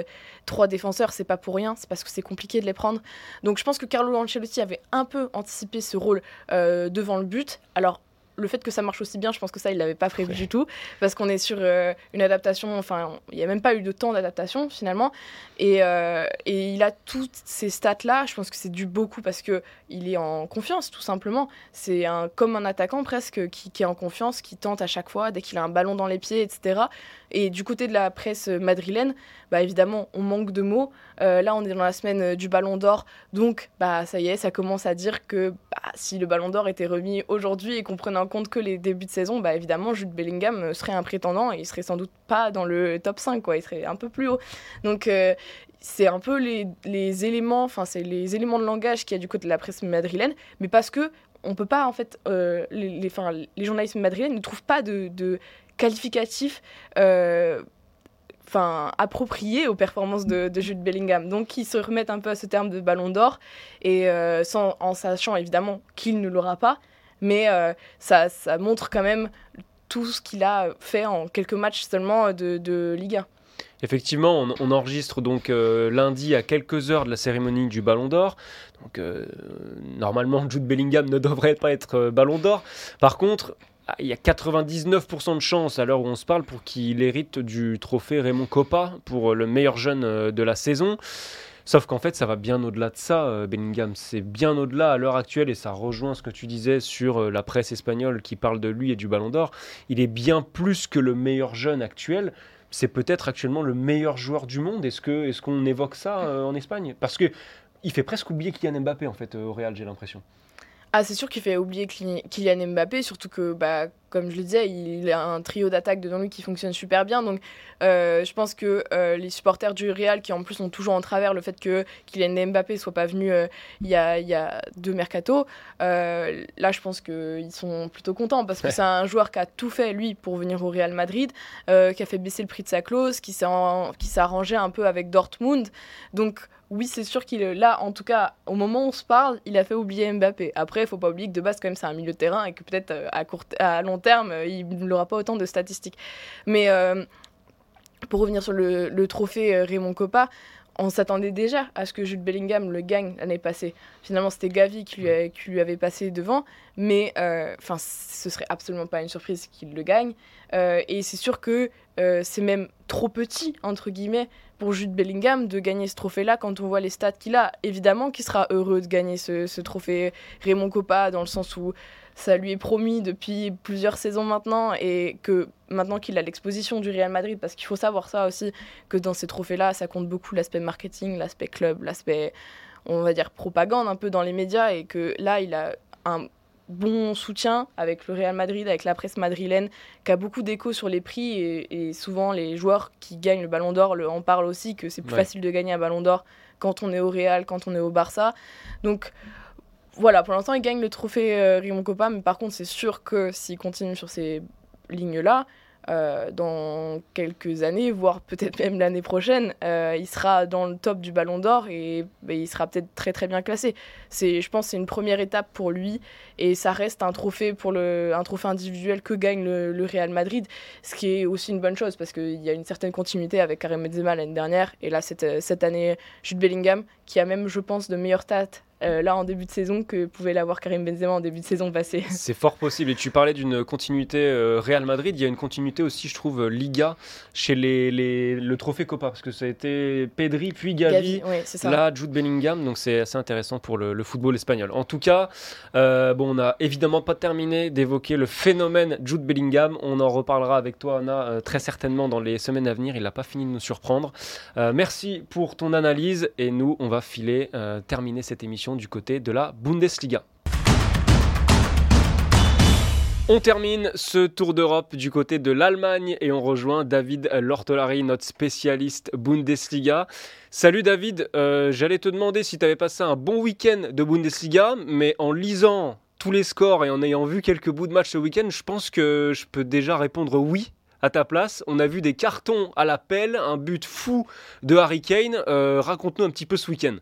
trois défenseurs, c'est pas pour rien, c'est parce que c'est compliqué de les prendre. Donc je pense que Carlo Ancelotti avait un peu anticipé ce rôle devant le but. Alors, le fait que ça marche aussi bien, je pense que ça, il l'avait pas prévu du tout, parce qu'on est sur euh, une adaptation, enfin, il n'y a même pas eu de temps d'adaptation finalement, et, euh, et, il a toutes ces stats-là, je pense que c'est dû beaucoup parce que il est en confiance, tout simplement. C'est un, comme un attaquant presque qui, qui, est en confiance, qui tente à chaque fois, dès qu'il a un ballon dans les pieds, etc. Et du côté de la presse madrilène, bah, évidemment, on manque de mots. Euh, là, on est dans la semaine du Ballon d'Or, donc bah, ça y est, ça commence à dire que bah, si le Ballon d'Or était remis aujourd'hui et qu'on prenait en compte que les débuts de saison, bah, évidemment, Jude Bellingham euh, serait un prétendant et il serait sans doute pas dans le top 5, quoi. il serait un peu plus haut. Donc, c'est un peu les, éléments, les éléments de langage qu'il y a du côté de la presse madrilène, mais parce que on peut pas, en fait, les, les, les, journalistes madrilènes ne trouvent pas de, de qualificatif euh, approprié aux performances de, Jude Bellingham. Donc ils se remettent un peu à ce terme de ballon d'or et euh, sans, en sachant évidemment qu'il ne l'aura pas, mais euh, ça, montre quand même tout ce qu'il a fait en quelques matchs seulement de, de Liga. Effectivement, on, enregistre donc lundi à quelques heures de la cérémonie du Ballon d'Or. Donc normalement, Jude Bellingham ne devrait pas être Ballon d'Or. Par contre, il y a 99% de chances à l'heure où on se parle pour qu'il hérite du trophée Raymond Coppa pour le meilleur jeune euh, de la saison. Sauf qu'en fait, ça va bien au-delà de ça, euh, Bellingham. C'est bien au-delà à l'heure actuelle, et ça rejoint ce que tu disais sur euh, la presse espagnole qui parle de lui et du Ballon d'Or. Il est bien plus que le meilleur jeune actuel. C'est peut-être actuellement le meilleur joueur du monde. Est-ce est-ce qu'on évoque ça en Espagne? Parce que il fait presque oublier Kylian Mbappé en fait au Real, j'ai l'impression. Ah, c'est sûr qu'il fait oublier Kylian Mbappé, surtout que, bah, comme je le disais, il a un trio d'attaque devant lui qui fonctionne super bien. Donc, euh, je pense que euh, les supporters du Real, qui en plus ont toujours en travers le fait que Kylian Mbappé soit pas venu euh, il y, a, y, a, deux mercato, là, je pense qu'ils sont plutôt contents parce que c'est un joueur qui a tout fait, lui, pour venir au Real Madrid, qui a fait baisser le prix de sa clause, qui s'est arrangé un peu avec Dortmund. Donc, oui, c'est sûr qu'il là, en tout cas, au moment où on se parle, il a fait oublier Mbappé. Après, il faut pas oublier que de base, quand même, c'est un milieu de terrain et que peut-être euh, à, court, à long terme, euh, il n'aura pas autant de statistiques. Mais euh, pour revenir sur le, trophée Raymond Coppa, on s'attendait déjà à ce que Jude Bellingham le gagne l'année passée. Finalement, c'était Gavi qui lui, avait passé devant, mais enfin, ce serait absolument pas une surprise qu'il le gagne. et c'est sûr que c'est même trop petit entre guillemets pour Jude Bellingham de gagner ce trophée-là quand on voit les stats qu'il a. Évidemment qu'il sera heureux de gagner ce, trophée Raymond Coppa dans le sens où ça lui est promis depuis plusieurs saisons maintenant et que maintenant qu'il a l'exposition du Real Madrid, parce qu'il faut savoir ça aussi, que dans ces trophées-là, ça compte beaucoup l'aspect marketing, l'aspect club, l'aspect, on va dire, propagande un peu dans les médias et que là, il a un bon soutien avec le Real Madrid, avec la presse madrilène, qui a beaucoup d'écho sur les prix et, souvent les joueurs qui gagnent le Ballon d'Or en parlent aussi que c'est plus facile de gagner un Ballon d'Or quand on est au Real, quand on est au Barça. Donc voilà, pour l'instant il gagne le trophée euh, Raymond Copa, mais par contre c'est sûr que s'il continue sur ces lignes-là, euh, dans quelques années, voire peut-être même l'année prochaine, euh, il sera dans le top du Ballon d'Or et bah, il sera peut-être très très bien classé. C'est, je pense, c'est une première étape pour lui et ça reste un trophée pour le, un trophée individuel que gagne le, Real Madrid, ce qui est aussi une bonne chose parce qu'il y a une certaine continuité avec Karim Benzema l'année dernière et là cette, cette année Jude Bellingham qui a même, je pense, de meilleures stats euh, là en début de saison que pouvait l'avoir Karim Benzema en début de saison passée. C'est fort possible. Et tu parlais d'une continuité euh, Real Madrid. Il y a une continuité aussi, je trouve, Liga chez les, les, le trophée Copa parce que ça a été Pedri puis Gavi, là Jude Bellingham. Donc c'est assez intéressant pour le, football espagnol. En tout cas, euh, bon, on n'a évidemment pas terminé d'évoquer le phénomène Jude Bellingham. On en reparlera avec toi, Anna, très certainement dans les semaines à venir. Il n'a pas fini de nous surprendre. merci pour ton analyse et nous, on va filer terminer cette émission du côté de la Bundesliga. On termine ce tour d'Europe du côté de l'Allemagne et on rejoint David Lortolari, notre spécialiste Bundesliga. Salut David, euh, j'allais te demander si tu avais passé un bon week-end de Bundesliga, mais en lisant tous les scores et en ayant vu quelques bouts de match ce week-end, je pense que je peux déjà répondre oui à ta place. On a vu des cartons à la pelle, un but fou de Harry Kane. Euh, raconte-nous un petit peu ce week-end.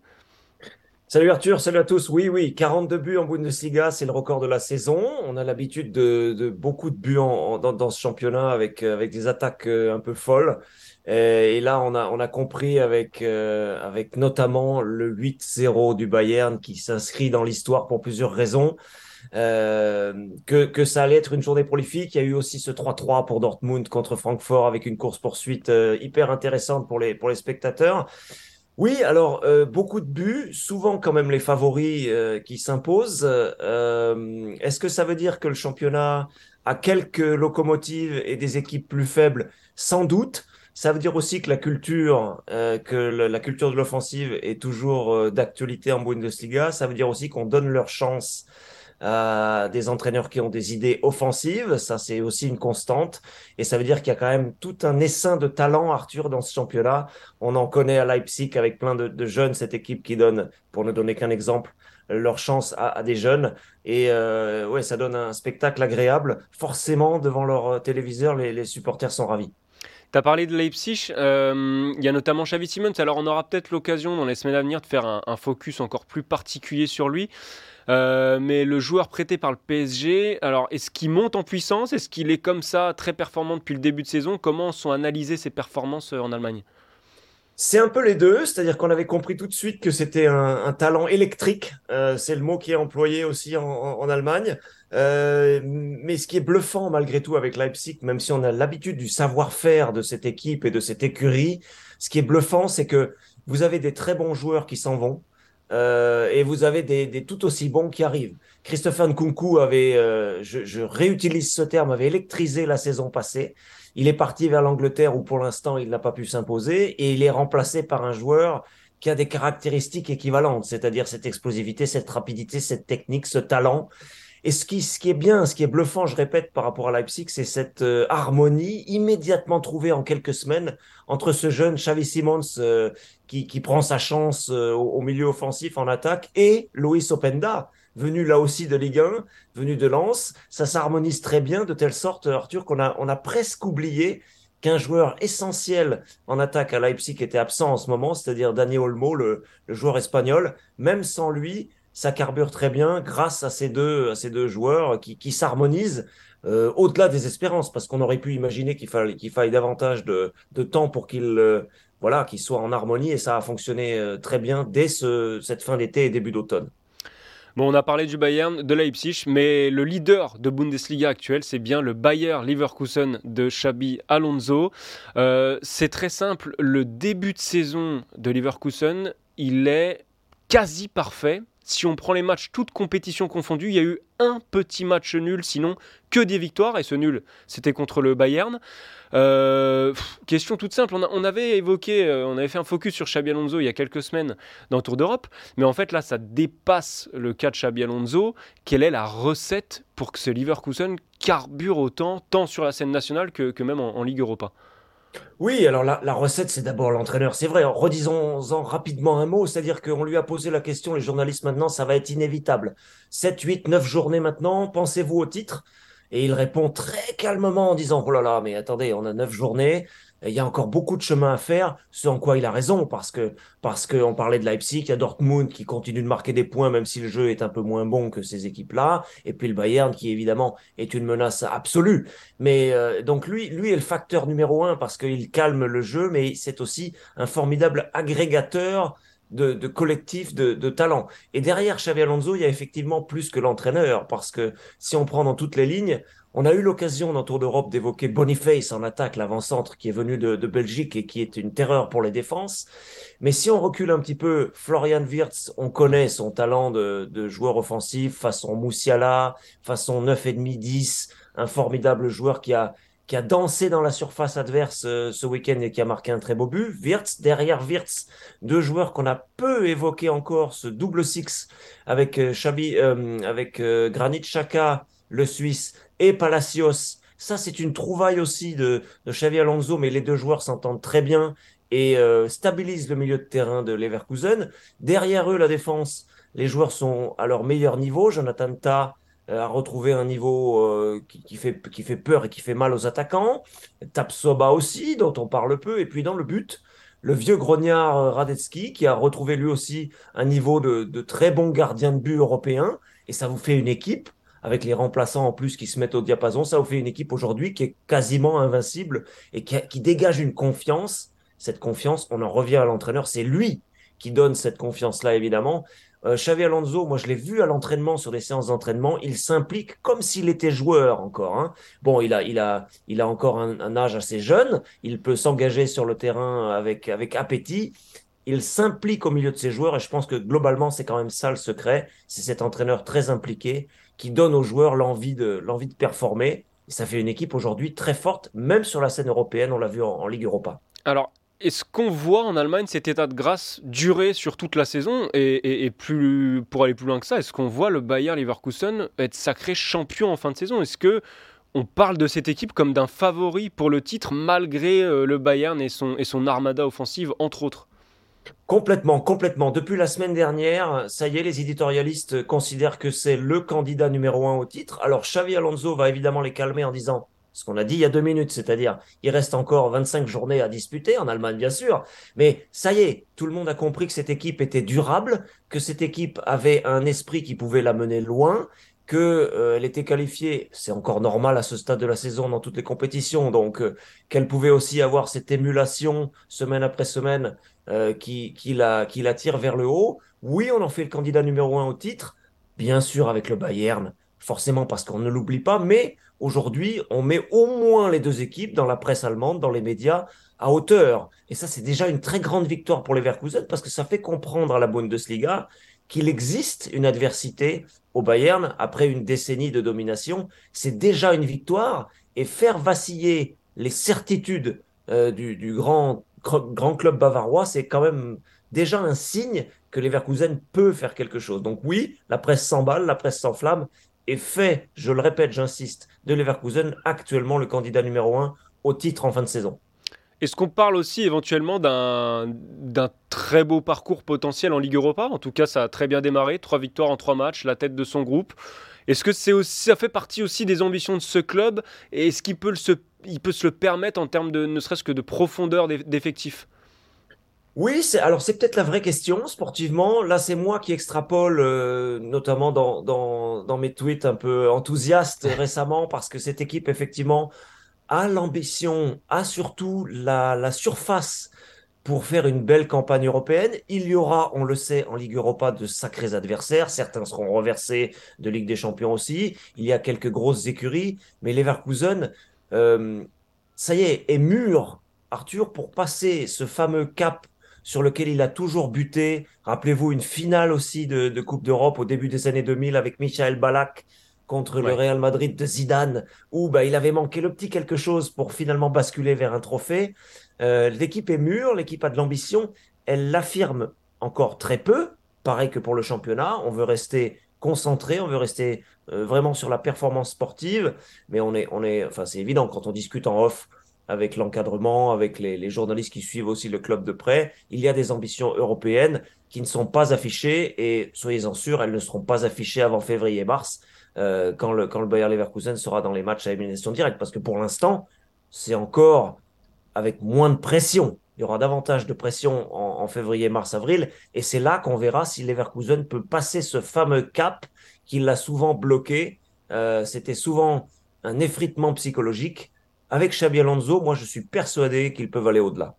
Salut Arthur, salut à tous. Oui, oui, 42 buts en Bundesliga, c'est le record de la saison. On a l'habitude de, beaucoup de buts dans, ce championnat avec, euh, avec des attaques euh, un peu folles. Et, là, on a, on a compris avec, euh, avec notamment le 8-0 du Bayern qui s'inscrit dans l'histoire pour plusieurs raisons. que, que ça allait être une journée prolifique. Il y a eu aussi ce 3-3 pour Dortmund contre Francfort avec une course-poursuite hyper intéressante pour les, pour les spectateurs. Oui, alors euh, beaucoup de buts, souvent quand même les favoris euh, qui s'imposent. Euh, est-ce que ça veut dire que le championnat a quelques locomotives et des équipes plus faibles? Sans doute. Ça veut dire aussi que la culture, que la culture de l'offensive est toujours d'actualité en Bundesliga. Ça veut dire aussi qu'on donne leur chance des entraîneurs qui ont des idées offensives. Ça, c'est aussi une constante. Et ça veut dire qu'il y a quand même tout un essaim de talent, Arthur, dans ce championnat. On en connaît à Leipzig avec plein de, jeunes, cette équipe qui donne, pour ne donner qu'un exemple, leur chance à, des jeunes. Et euh, ouais, ça donne un spectacle agréable. Forcément, devant leur téléviseur, les, supporters sont ravis. Tu as parlé de Leipzig, euh, il y a notamment Xavi Simons, alors on aura peut-être l'occasion dans les semaines à venir de faire un, focus encore plus particulier sur lui. Euh, mais le joueur prêté par le PSG, alors est-ce qu'il monte en puissance? Est-ce qu'il est comme ça très performant depuis le début de saison? Comment sont analysées ses performances euh, en Allemagne? C'est un peu les deux, c'est-à-dire qu'on avait compris tout de suite que c'était un, talent électrique, euh, c'est le mot qui est employé aussi en, Allemagne. mais ce qui est bluffant malgré tout avec Leipzig, même si on a l'habitude du savoir-faire de cette équipe et de cette écurie, ce qui est bluffant, c'est que vous avez des très bons joueurs qui s'en vont, euh, et vous avez des, des, tout aussi bons qui arrivent. Christopher Nkunku avait, euh, je, je, réutilise ce terme, avait électrisé la saison passée. Il est parti vers l'Angleterre où pour l'instant il n'a pas pu s'imposer et il est remplacé par un joueur qui a des caractéristiques équivalentes, c'est-à-dire cette explosivité, cette rapidité, cette technique, ce talent. Et ce qui, ce qui est bien, ce qui est bluffant, je répète, par rapport à Leipzig, c'est cette euh, harmonie immédiatement trouvée en quelques semaines entre ce jeune Xavi Simons euh, qui, qui, prend sa chance euh, au, milieu offensif en attaque et Luis Openda, venu là aussi de Ligue 1, venu de Lens. Ça s'harmonise très bien de telle sorte, Arthur, qu'on a, on a presque oublié qu'un joueur essentiel en attaque à Leipzig était absent en ce moment, c'est-à-dire Dani Olmo, le, le joueur espagnol. Même sans lui, ça carbure très bien grâce à ces deux, à ces deux joueurs qui, qui s'harmonisent euh, au-delà des espérances, parce qu'on aurait pu imaginer qu'il faille, faille davantage de, de temps pour qu'ils euh, voilà, qu'ils soient en harmonie, et ça a fonctionné euh, très bien dès ce, cette fin d'été et début d'automne. Bon, on a parlé du Bayern, de Leipzig, mais le leader de Bundesliga actuel, c'est bien le Bayer Leverkusen de Xabi Alonso. c'est très simple, le début de saison de Leverkusen, il est quasi parfait. Si on prend les matchs, toutes compétitions confondues, il y a eu un petit match nul, sinon que des victoires, et ce nul, c'était contre le Bayern. Euh, question toute simple, on, avait évoqué, euh, on avait fait un focus sur Xabi Alonso il y a quelques semaines dans Tour d'Europe, mais en fait là, ça dépasse le cas de Xabi Alonso. Quelle est la recette pour que ce Leverkusen carbure autant, tant sur la scène nationale que, même en Ligue Europa? Oui, alors la, recette, c'est d'abord l'entraîneur. C'est vrai, redisons-en rapidement un mot, c'est-à-dire qu'on lui a posé la question, les journalistes maintenant, ça va être inévitable. 7, 8, 9 journées maintenant, pensez-vous au titre? Et il répond très calmement en disant, oh là là, mais attendez, on a 9 journées, il y a encore beaucoup de chemin à faire, ce en quoi il a raison, parce que parce qu'on parlait de Leipzig, il y a Dortmund qui continue de marquer des points, même si le jeu est un peu moins bon que ces équipes-là, et puis le Bayern qui évidemment est une menace absolue. Mais euh, donc lui, lui est le facteur numéro un parce qu'il calme le jeu, mais c'est aussi un formidable agrégateur de, de collectif de, de talent. Et derrière Xavi Alonso, il y a effectivement plus que l'entraîneur, parce que si on prend dans toutes les lignes, on a eu l'occasion dans Tour d'Europe d'évoquer Boniface en attaque, l'avant-centre qui est venu de, Belgique et qui est une terreur pour les défenses. Mais si on recule un petit peu, Florian Wirtz, on connaît son talent de, joueur offensif, façon Moussiala, façon 9,5-10, un formidable joueur qui a, qui a dansé dans la surface adverse euh, ce week-end et qui a marqué un très beau but. Wirtz, derrière Wirtz, deux joueurs qu'on a peu évoqués encore, ce double six avec euh, euh avec Granit Xhaka, le Suisse, et Palacios. Ça, c'est une trouvaille aussi de, de Xavi Alonso, mais les deux joueurs s'entendent très bien et euh, stabilisent le milieu de terrain de Leverkusen. Derrière eux, la défense, les joueurs sont à leur meilleur niveau. Jonathan Ta euh, a retrouvé un niveau euh, qui, fait, qui fait peur et qui fait mal aux attaquants. Tapsoba aussi, dont on parle peu. Et puis dans le but, le vieux grognard Radetzky, qui a retrouvé lui aussi un niveau de, de très bon gardien de but européen. Et ça vous fait une équipe avec les remplaçants en plus qui se mettent au diapason, ça vous fait une équipe aujourd'hui qui est quasiment invincible et qui, dégage une confiance. Cette confiance, on en revient à l'entraîneur, c'est lui qui donne cette confiance-là, évidemment. Euh, Alonso, moi je l'ai vu à l'entraînement sur des séances d'entraînement, il s'implique comme s'il était joueur encore. Hein. Bon, il a, il a, il a encore un, un âge assez jeune, il peut s'engager sur le terrain avec, avec appétit. Il s'implique au milieu de ses joueurs et je pense que globalement c'est quand même ça le secret. C'est cet entraîneur très impliqué qui donne aux joueurs l'envie de, l'envie de performer. Et ça fait une équipe aujourd'hui très forte, même sur la scène européenne, on l'a vu en, Ligue Europa. Alors, est-ce qu'on voit en Allemagne cet état de grâce durer sur toute la saison et, plus pour aller plus loin que ça, est-ce qu'on voit le Bayern Leverkusen être sacré champion en fin de saison? Est-ce que on parle de cette équipe comme d'un favori pour le titre malgré euh, le Bayern et son, et son armada offensive entre autres? Complètement, complètement. Depuis la semaine dernière, ça y est, les éditorialistes considèrent que c'est le candidat numéro un au titre. Alors Xavi Alonso va évidemment les calmer en disant ce qu'on a dit il y a deux minutes, c'est-à-dire il reste encore 25 journées à disputer en Allemagne bien sûr, mais ça y est, tout le monde a compris que cette équipe était durable, que cette équipe avait un esprit qui pouvait la mener loin, qu'elle euh, était qualifiée, c'est encore normal à ce stade de la saison dans toutes les compétitions, donc euh, qu'elle pouvait aussi avoir cette émulation semaine après semaine euh, qui, qui, la, qui tire vers le haut. Oui, on en fait le candidat numéro un au titre, bien sûr avec le Bayern, forcément parce qu'on ne l'oublie pas, mais aujourd'hui, on met au moins les deux équipes dans la presse allemande, dans les médias, à hauteur. Et ça, c'est déjà une très grande victoire pour les Verkusen parce que ça fait comprendre à la Bundesliga qu'il existe une adversité au Bayern après une décennie de domination. C'est déjà une victoire et faire vaciller les certitudes euh, du, grand grand club bavarois, c'est quand même déjà un signe que Leverkusen peut faire quelque chose. Donc oui, la presse s'emballe, la presse s'enflamme et fait, je le répète, j'insiste, de Leverkusen actuellement le candidat numéro un au titre en fin de saison. Est-ce qu'on parle aussi éventuellement d'un très beau parcours potentiel en Ligue Europa? En tout cas, ça a très bien démarré, trois victoires en trois matchs, la tête de son groupe. Est-ce que c'est ça fait partie aussi des ambitions de ce club? Et est-ce qu'il peut se il peut se le permettre en termes de ne serait-ce que de profondeur d'effectifs oui, alors c'est peut-être la vraie question sportivement. Là, c'est moi qui extrapole, euh, notamment dans, dans, dans, mes tweets un peu enthousiastes récemment, parce que cette équipe, effectivement, a l'ambition, a surtout la, la, surface pour faire une belle campagne européenne. Il y aura, on le sait, en Ligue Europa de sacrés adversaires. Certains seront reversés de Ligue des Champions aussi. Il y a quelques grosses écuries, mais Leverkusen euh, ça y est, est mûr, Arthur, pour passer ce fameux cap sur lequel il a toujours buté. Rappelez-vous une finale aussi de, Coupe d'Europe au début des années 2000 avec Michael Balak contre le Real Madrid de Zidane, où bah, il avait manqué le petit quelque chose pour finalement basculer vers un trophée. Euh, l'équipe est mûre, l'équipe a de l'ambition, elle l'affirme encore très peu, pareil que pour le championnat, on veut rester concentré, on veut rester euh, vraiment sur la performance sportive, mais on est, on est, enfin c'est évident quand on discute en off avec l'encadrement, avec les, journalistes qui suivent aussi le club de près, il y a des ambitions européennes qui ne sont pas affichées et soyez-en sûrs, elles ne seront pas affichées avant février-mars. Euh, quand, le, quand le Bayer Leverkusen sera dans les matchs à élimination directe. Parce que pour l'instant, c'est encore avec moins de pression. Il y aura davantage de pression en, février, mars, avril. Et c'est là qu'on verra si Leverkusen peut passer ce fameux cap qui l'a souvent bloqué. Euh, c'était souvent un effritement psychologique. Avec Xabi Alonso, moi, je suis persuadé qu'ils peuvent aller au-delà.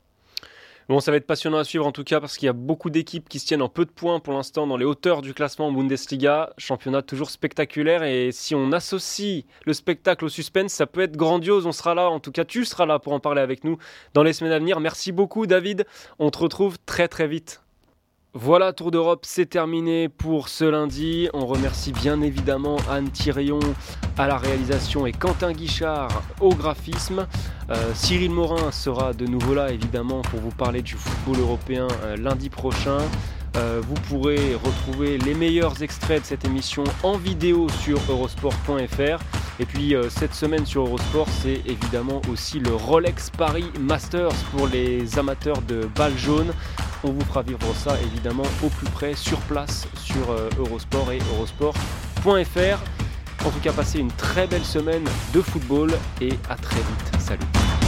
Bon, ça va être passionnant à suivre en tout cas parce qu'il y a beaucoup d'équipes qui se tiennent en peu de points pour l'instant dans les hauteurs du classement Bundesliga. Championnat toujours spectaculaire et si on associe le spectacle au suspense, ça peut être grandiose. On sera là, en tout cas tu seras là pour en parler avec nous dans les semaines à venir. Merci beaucoup David. On te retrouve très très vite. Voilà, Tour d'Europe, c'est terminé pour ce lundi. On remercie bien évidemment Anne Thirion à la réalisation et Quentin Guichard au graphisme. Euh, Cyril Morin sera de nouveau là évidemment pour vous parler du football européen euh, lundi prochain. Euh, vous pourrez retrouver les meilleurs extraits de cette émission en vidéo sur eurosport.fr. Et puis cette semaine sur Eurosport, c'est évidemment aussi le Rolex Paris Masters pour les amateurs de balles jaunes. On vous fera vivre ça évidemment au plus près sur place sur euh, Eurosport et eurosport.fr. En tout cas, passez une très belle semaine de football et à très vite. Salut